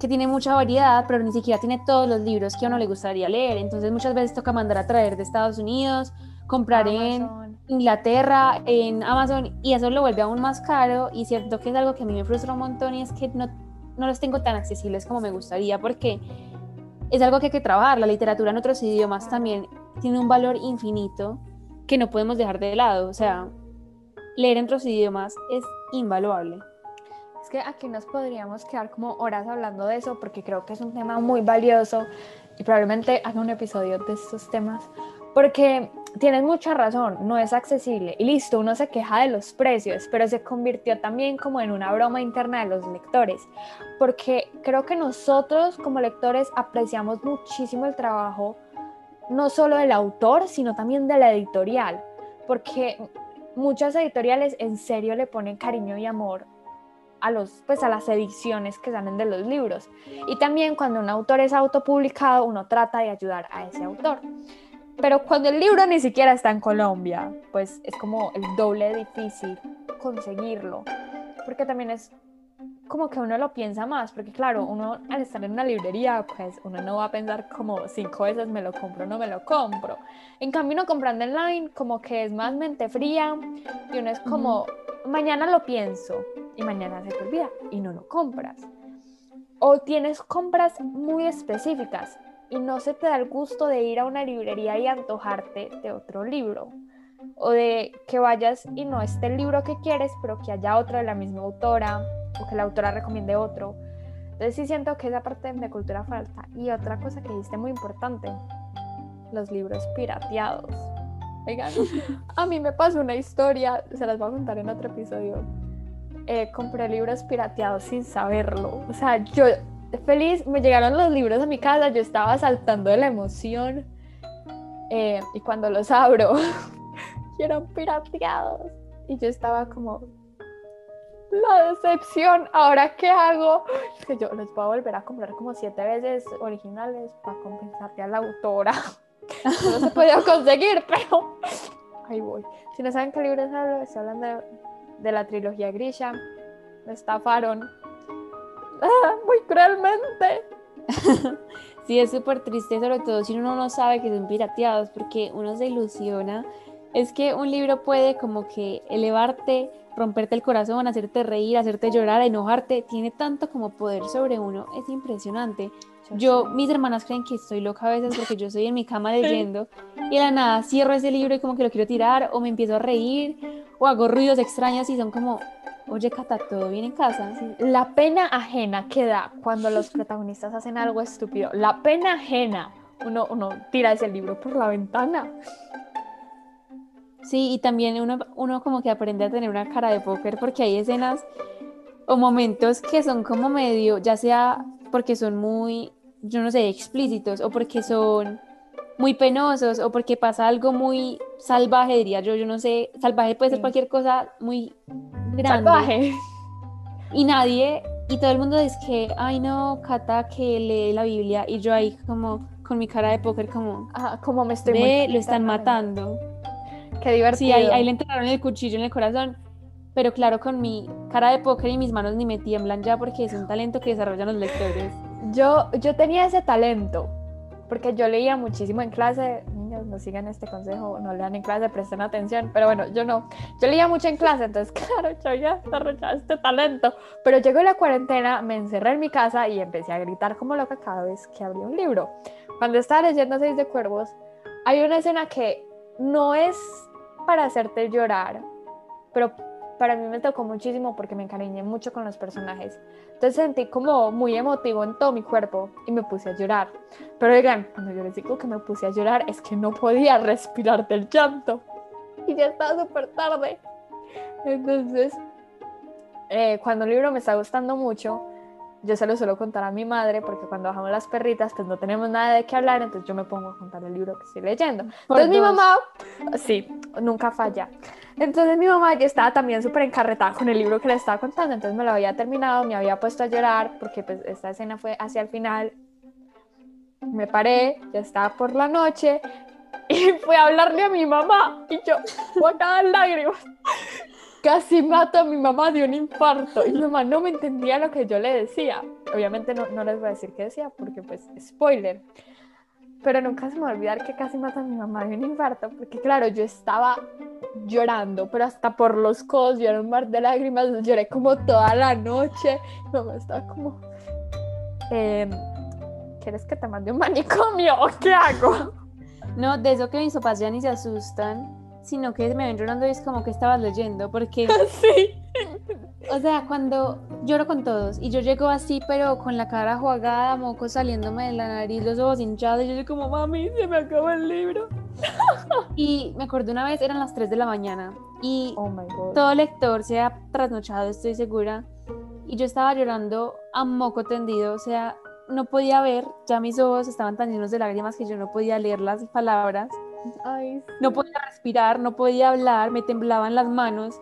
que tiene mucha variedad, pero ni siquiera tiene todos los libros que a uno le gustaría leer. Entonces muchas veces toca mandar a traer de Estados Unidos, comprar en Inglaterra, en Amazon, y eso lo vuelve aún más caro. Y cierto que es algo que a mí me frustra un montón y es que no, no los tengo tan accesibles como me gustaría, porque es algo que hay que trabajar. La literatura en otros idiomas también tiene un valor infinito que no podemos dejar de lado. O sea, leer en otros idiomas es invaluable.
Es que aquí nos podríamos quedar como horas hablando de eso porque creo que es un tema muy valioso y probablemente haga un episodio de estos temas porque tienes mucha razón, no es accesible. Y listo, uno se queja de los precios, pero se convirtió también como en una broma interna de los lectores, porque creo que nosotros como lectores apreciamos muchísimo el trabajo, no solo del autor, sino también de la editorial, porque muchas editoriales en serio le ponen cariño y amor a, los, pues a las ediciones que salen de los libros. Y también cuando un autor es autopublicado, uno trata de ayudar a ese autor. Pero cuando el libro ni siquiera está en Colombia, pues es como el doble difícil conseguirlo. Porque también es como que uno lo piensa más, porque claro, uno al estar en una librería, pues uno no va a pensar como cinco veces me lo compro, no me lo compro. En cambio, uno comprando online, como que es más mente fría y uno es como, mañana lo pienso y mañana se te olvida y no lo compras. o tienes compras muy específicas y no se te da el gusto de ir a una librería y antojarte de otro libro. O de que vayas y no esté el libro que quieres, pero que haya otro de la misma autora o que la autora recomiende otro. Entonces sí siento que esa parte de cultura falta. Y otra cosa que dijiste muy importante, los libros pirateados. Oigan, a mí me pasó una historia, se las voy a contar en otro episodio. Eh, compré libros pirateados sin saberlo. O sea, yo feliz, me llegaron los libros a mi casa, yo estaba saltando de la emoción. Eh, y cuando los abro, eran pirateados. Y yo estaba como, la decepción, ¿ahora qué hago? Que yo los voy a volver a comprar como siete veces originales para compensarte a la autora. No se podía conseguir, pero ahí voy. Si no saben qué libro es hablo, estoy hablando de, la trilogía Grisha. Me estafaron ah, muy cruelmente.
Sí, es súper triste, sobre todo si uno no sabe que son pirateados, porque uno se ilusiona. Es que un libro puede como que elevarte romperte el corazón, hacerte reír, hacerte llorar, enojarte, tiene tanto como poder sobre uno, es impresionante. Yo, mis hermanas creen que estoy loca a veces porque yo estoy en mi cama leyendo y de la nada cierro ese libro y como que lo quiero tirar o me empiezo a reír o hago ruidos extraños y son como, oye Cata, ¿todo bien en casa?
La pena ajena que da cuando los protagonistas hacen algo estúpido, la pena ajena, uno, uno tira ese libro por la ventana.
Sí, y también uno, uno como que aprende a tener una cara de póker porque hay escenas o momentos que son como medio, ya sea porque son muy, yo no sé, explícitos o porque son muy penosos o porque pasa algo muy salvaje, diría yo, yo no sé, salvaje puede ser cualquier cosa muy grande. Salvaje. Y nadie, y todo el mundo dice que, ay no, Cata que lee la Biblia y yo ahí como con mi cara de póker como,
como me estoy...
lo están matando.
Qué divertido.
Sí, ahí, le enterraron el cuchillo en el corazón. Pero claro, con mi cara de póker y mis manos ni me tiemblan ya porque es un talento que desarrollan los lectores.
Yo, yo tenía ese talento porque yo leía muchísimo en clase. No sigan este consejo, no lean en clase, presten atención. Pero bueno, yo no. Yo leía mucho en clase, entonces, claro, yo ya desarrollaba este talento. Pero llegó la cuarentena, me encerré en mi casa y empecé a gritar como loca cada vez que abría un libro. Cuando estaba leyendo Seis de Cuervos, hay una escena que no es para hacerte llorar, pero para mí me tocó muchísimo porque me encariñé mucho con los personajes. Entonces sentí como muy emotivo en todo mi cuerpo y me puse a llorar. Pero oigan, cuando yo les digo que me puse a llorar es que no podía respirar del llanto. Y ya estaba súper tarde. Entonces, eh, cuando el libro me está gustando mucho, yo se lo suelo contar a mi madre porque cuando bajamos las perritas pues no tenemos nada de qué hablar, entonces yo me pongo a contar el libro que estoy leyendo. Entonces mi mamá, sí, nunca falla. Entonces mi mamá ya estaba también súper encarretada con el libro que le estaba contando, entonces me lo había terminado, me había puesto a llorar porque pues esta escena fue hacia el final. Me paré, ya estaba por la noche y fui a hablarle a mi mamá y yo, boca lágrimas casi mato a mi mamá de un infarto y mi mamá no me entendía lo que yo le decía. Obviamente no, no les voy a decir qué decía porque pues spoiler. Pero nunca se me va a olvidar que casi mato a mi mamá de un infarto porque claro, yo estaba llorando, pero hasta por los codos, yo era un mar de lágrimas, lloré como toda la noche. Mi mamá estaba como, em, ¿quieres que te mande un manicomio o qué hago?
No, de eso que mis papás ya ni se asustan sino que me ven llorando y es como que estabas leyendo, porque...
sí.
O sea, cuando lloro con todos y yo llego así, pero con la cara jugada, moco saliéndome de la nariz, los ojos hinchados, y yo soy como, mami, se me acabó el libro. y me acuerdo una vez, eran las 3 de la mañana y oh todo lector se ha trasnochado, estoy segura, y yo estaba llorando a moco tendido, o sea, no podía ver, ya mis ojos estaban tan llenos de lágrimas que yo no podía leer las palabras. No podía respirar, no podía hablar, me temblaban las manos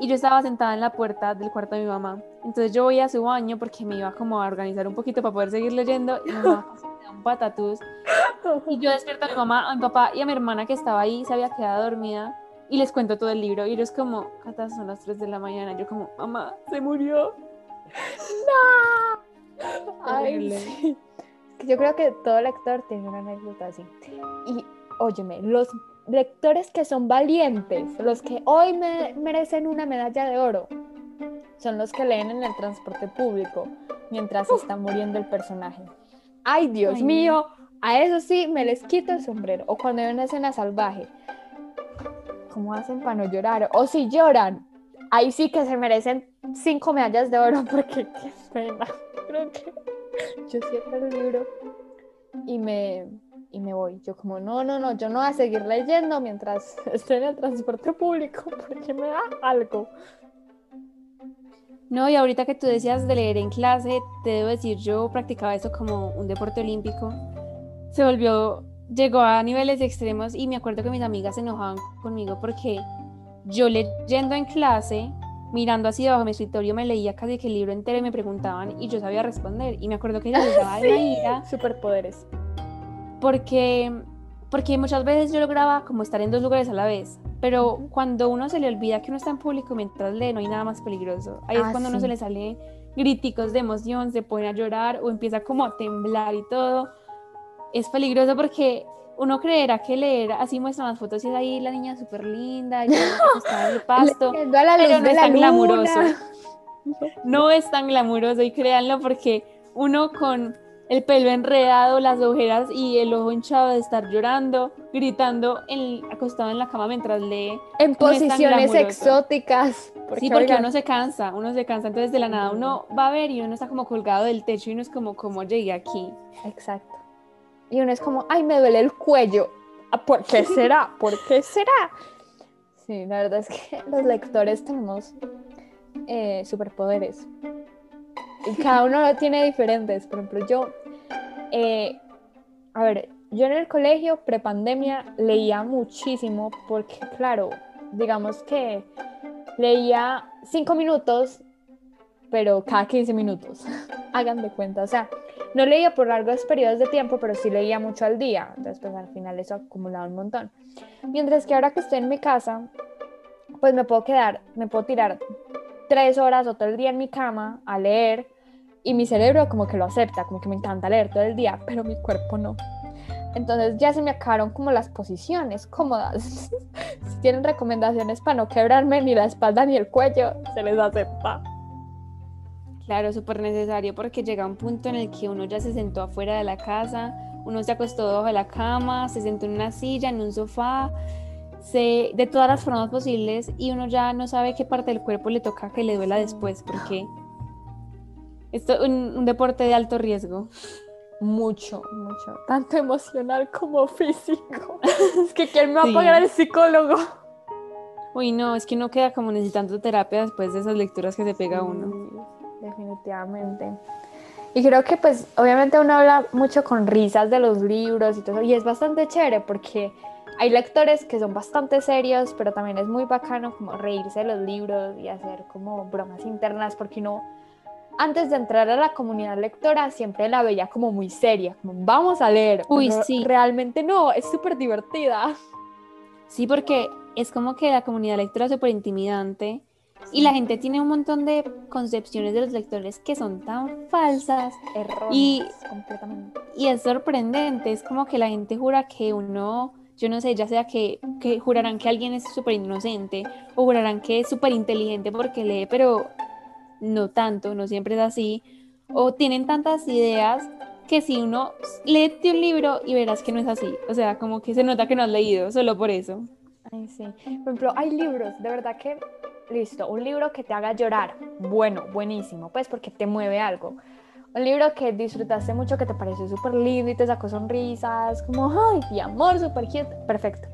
y yo estaba sentada en la puerta del cuarto de mi mamá. Entonces yo voy a su baño porque me iba como a organizar un poquito para poder seguir leyendo y mi mamá me da un patatús. Y yo despierto a mi mamá, a mi papá y a mi hermana que estaba ahí, se había quedado dormida y les cuento todo el libro y ellos como, Cata, son las 3 de la mañana. Yo como, mamá, se murió.
¡No! Ay, Yo creo que todo lector tiene una anécdota así. Y óyeme, los lectores que son valientes, los que hoy me merecen una medalla de oro, son los que leen en el transporte público, mientras está muriendo el personaje. Ay, Dios mío, a eso sí me les quito el sombrero. O cuando hay una escena salvaje. ¿Cómo hacen para no llorar? O si lloran, ahí sí que se merecen cinco medallas de oro porque qué pena. Creo que yo cierro el libro y me, y me voy. Yo como, no, no, no, yo no voy a seguir leyendo mientras esté en el transporte público porque me da algo.
No, y ahorita que tú decías de leer en clase, te debo decir, yo practicaba eso como un deporte olímpico. Se volvió, llegó a niveles extremos y me acuerdo que mis amigas se enojaban conmigo porque yo leyendo en clase, mirando así debajo de mi escritorio, me leía casi que el libro entero y me preguntaban y yo sabía responder. Y me acuerdo que ella les daba
sí, ira. Superpoderes.
Porque, porque muchas veces yo lograba como estar en dos lugares a la vez. Pero cuando uno se le olvida que uno está en público mientras lee, no hay nada más peligroso. Ahí es ah, cuando uno se le sale críticos de emoción, se pone a llorar o empieza como a temblar y todo. Es peligroso porque uno creerá que leer así muestran las fotos y es ahí la niña súper linda, y está en el pasto, pero no es tan glamuroso. No es tan glamuroso y créanlo porque uno con el pelo enredado, las ojeras y el ojo hinchado de estar llorando, gritando en, acostado en la cama mientras lee.
En posiciones exóticas.
sí, porque uno se cansa, uno se cansa, entonces de la nada uno va a ver y uno está como colgado del techo y uno es como, ¿cómo llegué aquí?
Exacto. Y uno es como, ay, me duele el cuello. Ah, ¿Por qué será? ¿Por qué será? Sí, la verdad es que los lectores tenemos eh, superpoderes. Y cada uno lo tiene diferentes. Por ejemplo, yo, eh, a ver, yo en el colegio, prepandemia, leía muchísimo porque, claro, digamos que leía cinco minutos, pero cada 15 minutos. Hagan de cuenta, o sea, no leía por largos periodos de tiempo, pero sí leía mucho al día. Entonces, pues al final eso acumulaba un montón. Mientras que ahora que estoy en mi casa, pues me puedo quedar, me puedo tirar tres horas o todo el día en mi cama a leer y mi cerebro como que lo acepta, como que me encanta leer todo el día, pero mi cuerpo no. Entonces ya se me acabaron como las posiciones cómodas. si tienen recomendaciones para no quebrarme ni la espalda ni el cuello, se les acepta.
Claro, súper necesario porque llega un punto en el que uno ya se sentó afuera de la casa, uno se acostó debajo de la cama, se sentó en una silla, en un sofá, se, de todas las formas posibles y uno ya no sabe qué parte del cuerpo le toca que le duela después porque esto es un, deporte de alto riesgo.
Mucho, mucho. Tanto emocional como físico. es que ¿quién me va a pagar el psicólogo?
Uy, no, es que uno queda como necesitando terapia después de esas lecturas que se pega uno.
Definitivamente. Y creo que pues obviamente uno habla mucho con risas de los libros y todo, y es bastante chévere porque hay lectores que son bastante serios, pero también es muy bacano como reírse de los libros y hacer como bromas internas porque uno antes de entrar a la comunidad lectora siempre la veía como muy seria, como vamos a leer.
Uy, sí.
Realmente no, es súper divertida.
Sí, porque es como que la comunidad lectora es súper intimidante y la gente tiene un montón de concepciones de los lectores que son tan falsas.
Errores, y, completamente.
Y es sorprendente, es como que la gente jura que uno yo no sé, ya sea que, que jurarán que alguien es súper inocente o jurarán que es súper inteligente porque lee, pero no tanto, no siempre es así, o tienen tantas ideas que si uno lee un libro y verás que no es así, o sea, como que se nota que no has leído, solo por eso.
Ay, sí. Por ejemplo, hay libros, de verdad que, listo, un libro que te haga llorar, bueno, buenísimo, pues porque te mueve algo. Un libro que disfrutaste mucho, que te pareció súper lindo y te sacó sonrisas, como, ay, mi amor, súper cute, perfecto.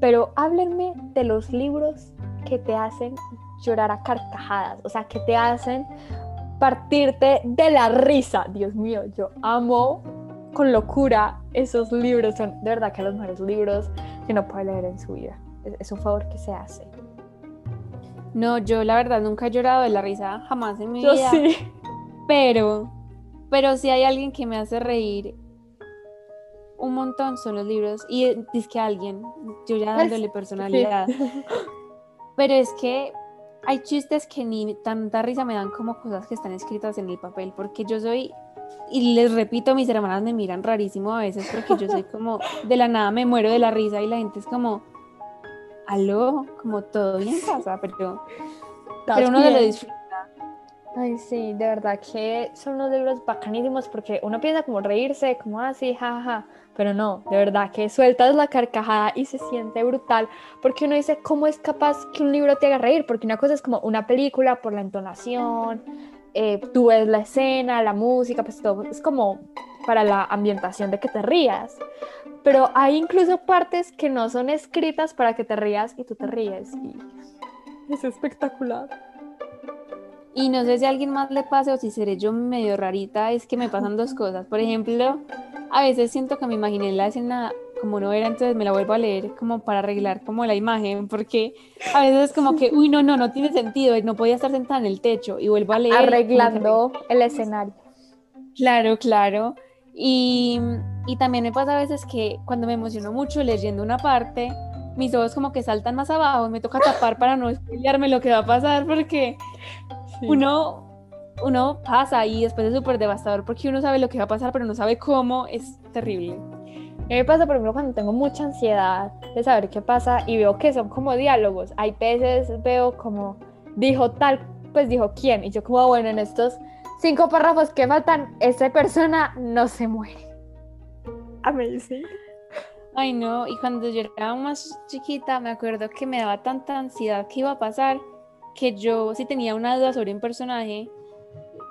Pero háblenme de los libros que te hacen llorar a carcajadas, o sea, que te hacen partirte de la risa. Dios mío, yo amo con locura esos libros, son de verdad que los mejores libros que no puede leer en su vida. Es, un favor que se hace.
No, yo la verdad nunca he llorado de la risa, jamás en mi
yo
vida.
Sí.
Pero, pero si hay alguien que me hace reír un montón son los libros y es que alguien, yo ya dándole personalidad. Pero es que hay chistes que ni tanta risa me dan como cosas que están escritas en el papel, porque yo soy, y les repito, mis hermanas me miran rarísimo a veces porque yo soy como, de la nada me muero de la risa y la gente es como, aló, como todo bien pasa, pero, pero uno lo disfruta.
Ay, sí, de verdad que son unos libros bacanísimos porque uno piensa como reírse, como así, ah, jaja, pero no, de verdad que sueltas la carcajada y se siente brutal porque uno dice, ¿cómo es capaz que un libro te haga reír? Porque una cosa es como una película por la entonación, eh, tú ves la escena, la música, pues todo, es como para la ambientación de que te rías. Pero hay incluso partes que no son escritas para que te rías y tú te ríes. Y es espectacular.
Y no sé si a alguien más le pase o si seré yo medio rarita, es que me pasan dos cosas. Por ejemplo, a veces siento que me imaginé la escena como no era, entonces me la vuelvo a leer como para arreglar como la imagen, porque a veces es como que, uy, no, no, no tiene sentido, no podía estar sentada en el techo y vuelvo a leer.
Arreglando el escenario.
Claro, claro. Y, y también me pasa a veces que cuando me emociono mucho leyendo una parte, mis ojos como que saltan más abajo y me toca tapar para no spoilearme lo que va a pasar porque uno, uno pasa y después es súper devastador porque uno sabe lo que va a pasar pero no sabe cómo, es terrible.
A mí me pasa, por ejemplo, cuando tengo mucha ansiedad de saber qué pasa y veo que son como diálogos. Hay veces veo como dijo tal, pues dijo quién. Y yo como, ah, bueno, en estos cinco párrafos que faltan, esa persona no se muere. Amazing.
Ay, no, y cuando yo era más chiquita, me acuerdo que me daba tanta ansiedad que iba a pasar que yo, si tenía una duda sobre un personaje,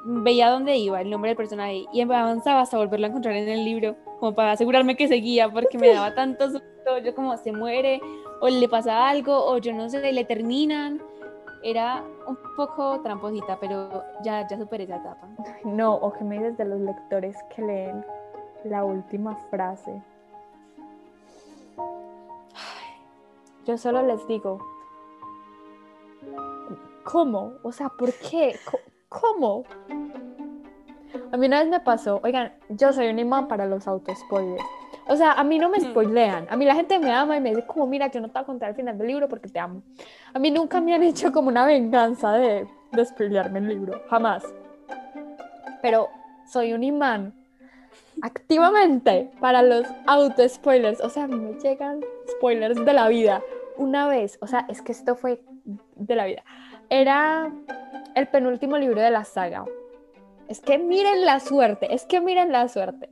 veía dónde iba, el nombre del personaje, y avanzaba hasta volverlo a encontrar en el libro, como para asegurarme que seguía, porque me daba tanto susto, yo como se muere, o le pasa algo, o yo no sé, le terminan. Era un poco tramposita, pero ya, ya superé esa etapa.
No, o que me dices de los lectores que leen la última frase. Yo solo les digo, ¿cómo? O sea, ¿por qué? ¿Cómo? A mí una vez me pasó, oigan, yo soy un imán para los auto-spoilers. O sea, a mí no me spoilean. A mí la gente me ama y me dice como, mira, yo no te voy a contar el final del libro porque te amo. A mí nunca me han hecho como una venganza de, de spoilearme el libro. Jamás. Pero soy un imán activamente para los auto-spoilers. O sea, a mí me llegan spoilers de la vida. Una vez, o sea, es que esto fue de la vida. Era el penúltimo libro de la saga. Es que miren la suerte, es que miren la suerte.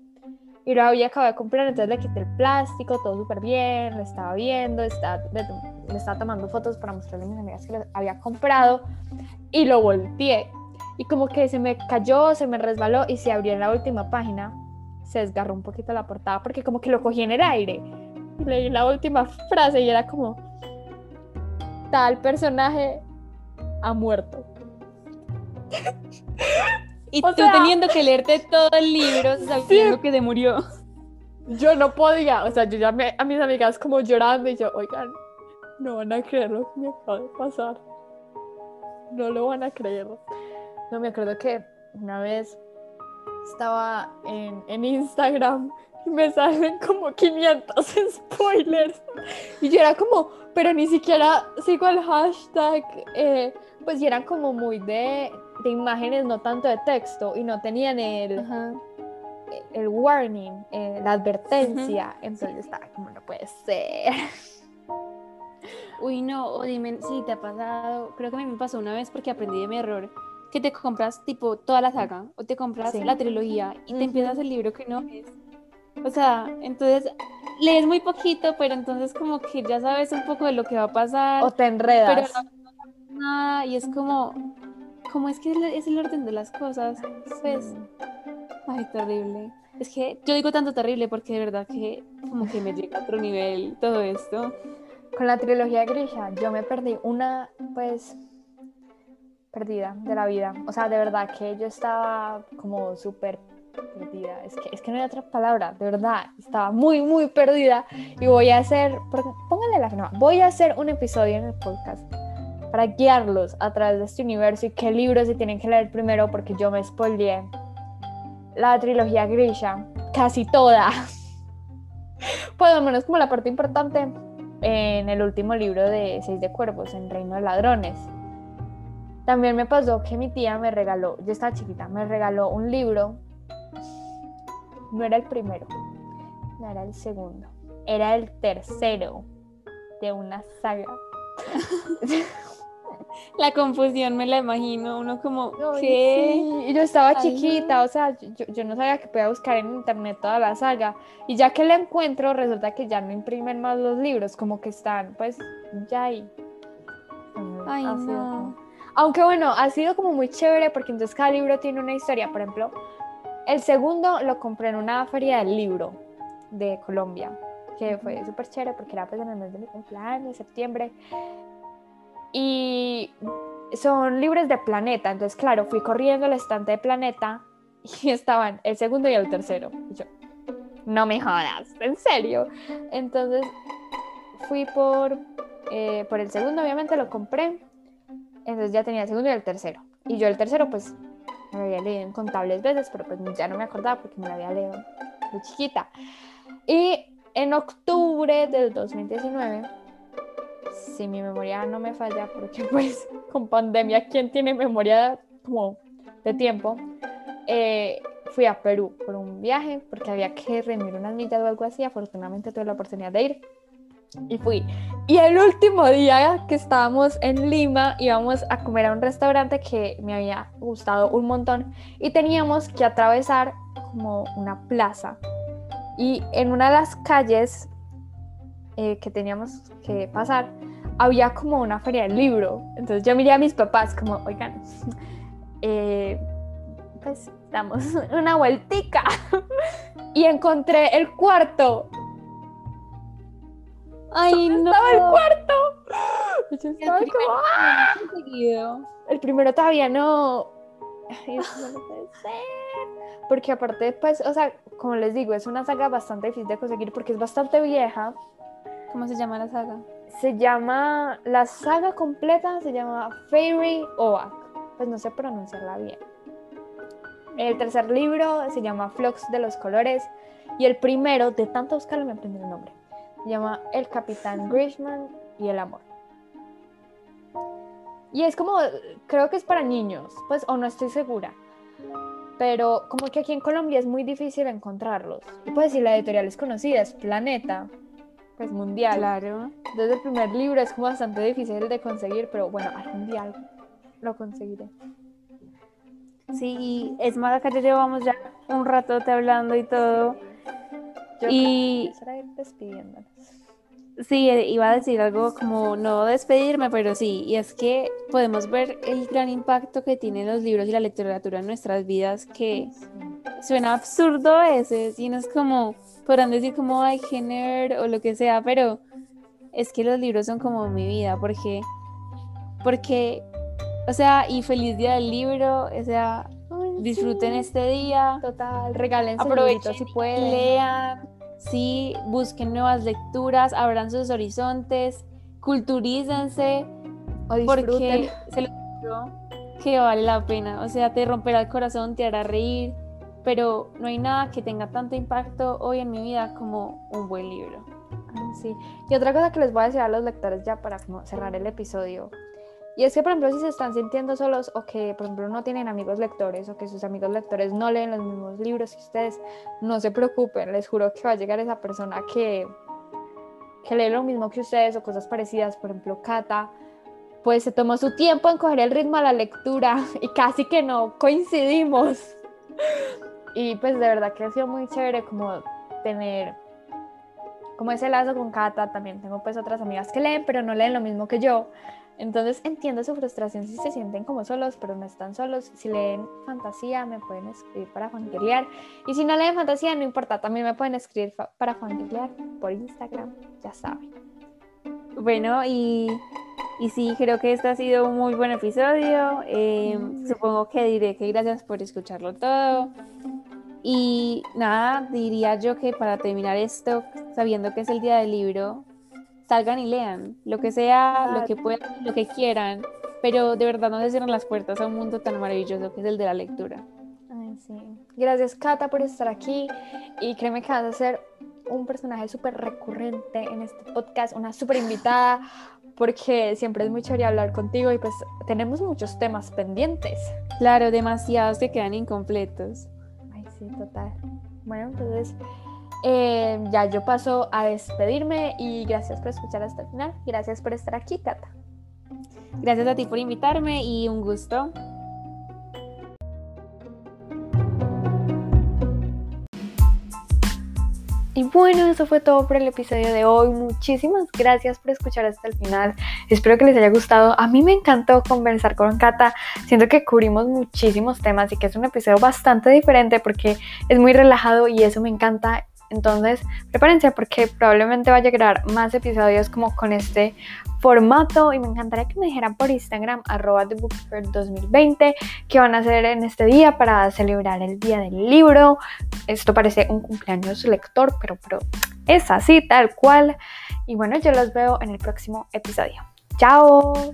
Y lo había acabado de comprar, entonces le quité el plástico, todo súper bien, lo estaba viendo, estaba, le estaba tomando fotos para mostrarle a mis amigas que lo había comprado y lo volteé. Y como que se me cayó, se me resbaló y se abrió en la última página se desgarró un poquito la portada porque como que lo cogí en el aire. Leí la última frase y era como, tal personaje ha muerto.
y tú teniendo que leerte todo el libro sabiendo que se murió.
Yo no podía, o sea, yo llamé a mis amigas como llorando y yo, oigan, no van a creer lo que me acaba de pasar. No lo van a creer. No me acuerdo que una vez estaba en, en Instagram y me salen como 500 spoilers. Y yo era como, pero ni siquiera sigo el hashtag, eh, pues y eran como muy de, de, imágenes, no tanto de texto, y no tenían el, el warning, eh, la advertencia. Entonces estaba como, no puede ser.
Uy, no, o dime si te ha pasado, creo que a mí me pasó una vez porque aprendí de mi error que te compras tipo toda la saga o te compras la trilogía y te empiezas el libro que no es. O sea, entonces lees muy poquito, pero entonces como que ya sabes un poco de lo que va a pasar.
O te enredas.
Pero no nada y es como, como es que es el orden de las cosas. Pues, ay, terrible. Es que yo digo tanto terrible porque de verdad que como que me llega a otro nivel todo esto.
Con la trilogía Grisha yo me perdí una, pues, perdida de la vida. O sea, de verdad que yo estaba como súper perdida. Es que, es que no hay otra palabra, de verdad. Estaba muy, muy perdida. Y voy a hacer, pónganle la firma, voy a hacer un episodio en el podcast para guiarlos a través de este universo y qué libros se tienen que leer primero porque yo me spoileé la trilogía Grisha, casi toda. Por lo menos como la parte importante en el último libro de Seis de Cuervos, en Reino de Ladrones. También me pasó que mi tía me regaló, yo estaba chiquita, me regaló un libro. No era el primero, no era el segundo, era el tercero de una saga.
La confusión me la imagino, uno como, ¿qué?
Yo estaba chiquita, o sea, yo, yo, no sabía que podía buscar en internet toda la saga. Y ya que la encuentro, resulta que ya no imprimen más los libros, como que están, pues, ya ahí.
Ay, no.
Aunque bueno, ha sido como muy chévere porque entonces cada libro tiene una historia. Por ejemplo, el segundo lo compré en una feria del libro de Colombia, que fue súper chévere porque era pues en el mes de mi cumpleaños, septiembre. Y son libros de Planeta, entonces claro, fui corriendo al estante de Planeta y estaban el segundo y el tercero. Y yo, no me jodas, en serio. Entonces fui por, eh, por el segundo, obviamente lo compré. Entonces ya tenía el segundo y el tercero. Y yo el tercero pues me había leído incontables veces, pero pues ya no me acordaba porque me lo había leído de chiquita. Y en octubre del 2019, si mi memoria no me falla, porque pues con pandemia, ¿quién tiene memoria como de tiempo? Eh, fui a Perú por un viaje porque había que reunir unas millas o algo así. Afortunadamente tuve la oportunidad de ir y fui. Y el último día que estábamos en Lima íbamos a comer a un restaurante que me había gustado un montón y teníamos que atravesar como una plaza. Y en una de las calles eh, que teníamos que pasar había como una feria del libro. Entonces yo miré a mis papás como, oigan, eh, pues damos una vueltica. y encontré el cuarto
Ay, no.
Estaba el cuarto. estaba el, como, ¡ah! el primero todavía no. Ay, eso no puede ser. Porque aparte, pues, o sea, como les digo, es una saga bastante difícil de conseguir porque es bastante vieja.
¿Cómo se llama la saga?
Se llama, la saga completa se llama Fairy Oak. Pues no sé pronunciarla bien. El tercer libro se llama Flux de los Colores. Y el primero, de tanto buscarlo, me aprendí el nombre se llama El Capitán Grishman y el Amor. Y es como, creo que es para niños, pues, o no estoy segura. Pero como que aquí en Colombia es muy difícil encontrarlos. Y pues si la editorial es conocida, es Planeta, pues mundial.
Claro.
Entonces el primer libro es como bastante difícil de conseguir, pero bueno, algún día lo conseguiré.
Sí, es más, acá ya llevamos ya un ratote hablando y todo.
y despidiéndonos.
Sí, eh, iba a decir algo como no despedirme, pero sí, y es que podemos ver el gran impacto que tienen los libros y la literatura en nuestras vidas, que suena absurdo a veces, y no es como, podrán decir como, hay género o lo que sea, pero es que los libros son como mi vida, porque, porque, o sea, y feliz día del libro, o sea, disfruten este día.
Total, regalen
aprovechen si pueden. Lean sí, busquen nuevas lecturas, abran sus horizontes, culturícense, porque se lo digo que vale la pena. O sea, te romperá el corazón, te hará reír, pero no hay nada que tenga tanto impacto hoy en mi vida como un buen libro.
sí. Y otra cosa que les voy a decir a los lectores ya para cerrar el episodio y es que, por ejemplo, si se están sintiendo solos o que, por ejemplo, no tienen amigos lectores o que sus amigos lectores no leen los mismos libros que ustedes, no se preocupen, les juro que va a llegar esa persona que, que lee lo mismo que ustedes o cosas parecidas, por ejemplo, Kata, pues se tomó su tiempo en coger el ritmo a la lectura y casi que no coincidimos. Y pues de verdad que ha sido muy chévere como tener como ese lazo con Kata, también tengo pues otras amigas que leen, pero no leen lo mismo que yo. Entonces entiendo su frustración si se sienten como solos, pero no están solos. Si leen fantasía, me pueden escribir para fangirlear. Y si no leen fantasía, no importa, también me pueden escribir para fangirlear por Instagram, ya saben.
Bueno, y, y sí, creo que este ha sido un muy buen episodio. Em, supongo que diré que gracias por escucharlo todo. Y nada, diría yo que para terminar esto, sabiendo que es el día del libro, salgan y lean, lo que sea, lo que puedan, lo que quieran, pero de verdad no se cierren las puertas a un mundo tan maravilloso que es el de la lectura.
Ay, sí. Gracias, Cata, por estar aquí y créeme que vas a ser un personaje súper recurrente en este podcast, una súper invitada, porque siempre es muy chévere hablar contigo y pues tenemos muchos temas pendientes.
Claro, demasiados que quedan incompletos.
Total. Bueno, entonces eh, ya yo paso a despedirme y gracias por escuchar hasta el final. Gracias por estar aquí, Cata.
Gracias a ti por invitarme y un gusto.
Y bueno, eso fue todo por el episodio de hoy. Muchísimas gracias por escuchar hasta el final. Espero que les haya gustado. A mí me encantó conversar con Kata. Siento que cubrimos muchísimos temas y que es un episodio bastante diferente porque es muy relajado y eso me encanta. Entonces, prepárense porque probablemente vaya a crear más episodios como con este formato y me encantaría que me dijeran por Instagram arroba 2020 qué van a hacer en este día para celebrar el día del libro. Esto parece un cumpleaños lector, pero, pero es así, tal cual. Y bueno, yo los veo en el próximo episodio. ¡Chao!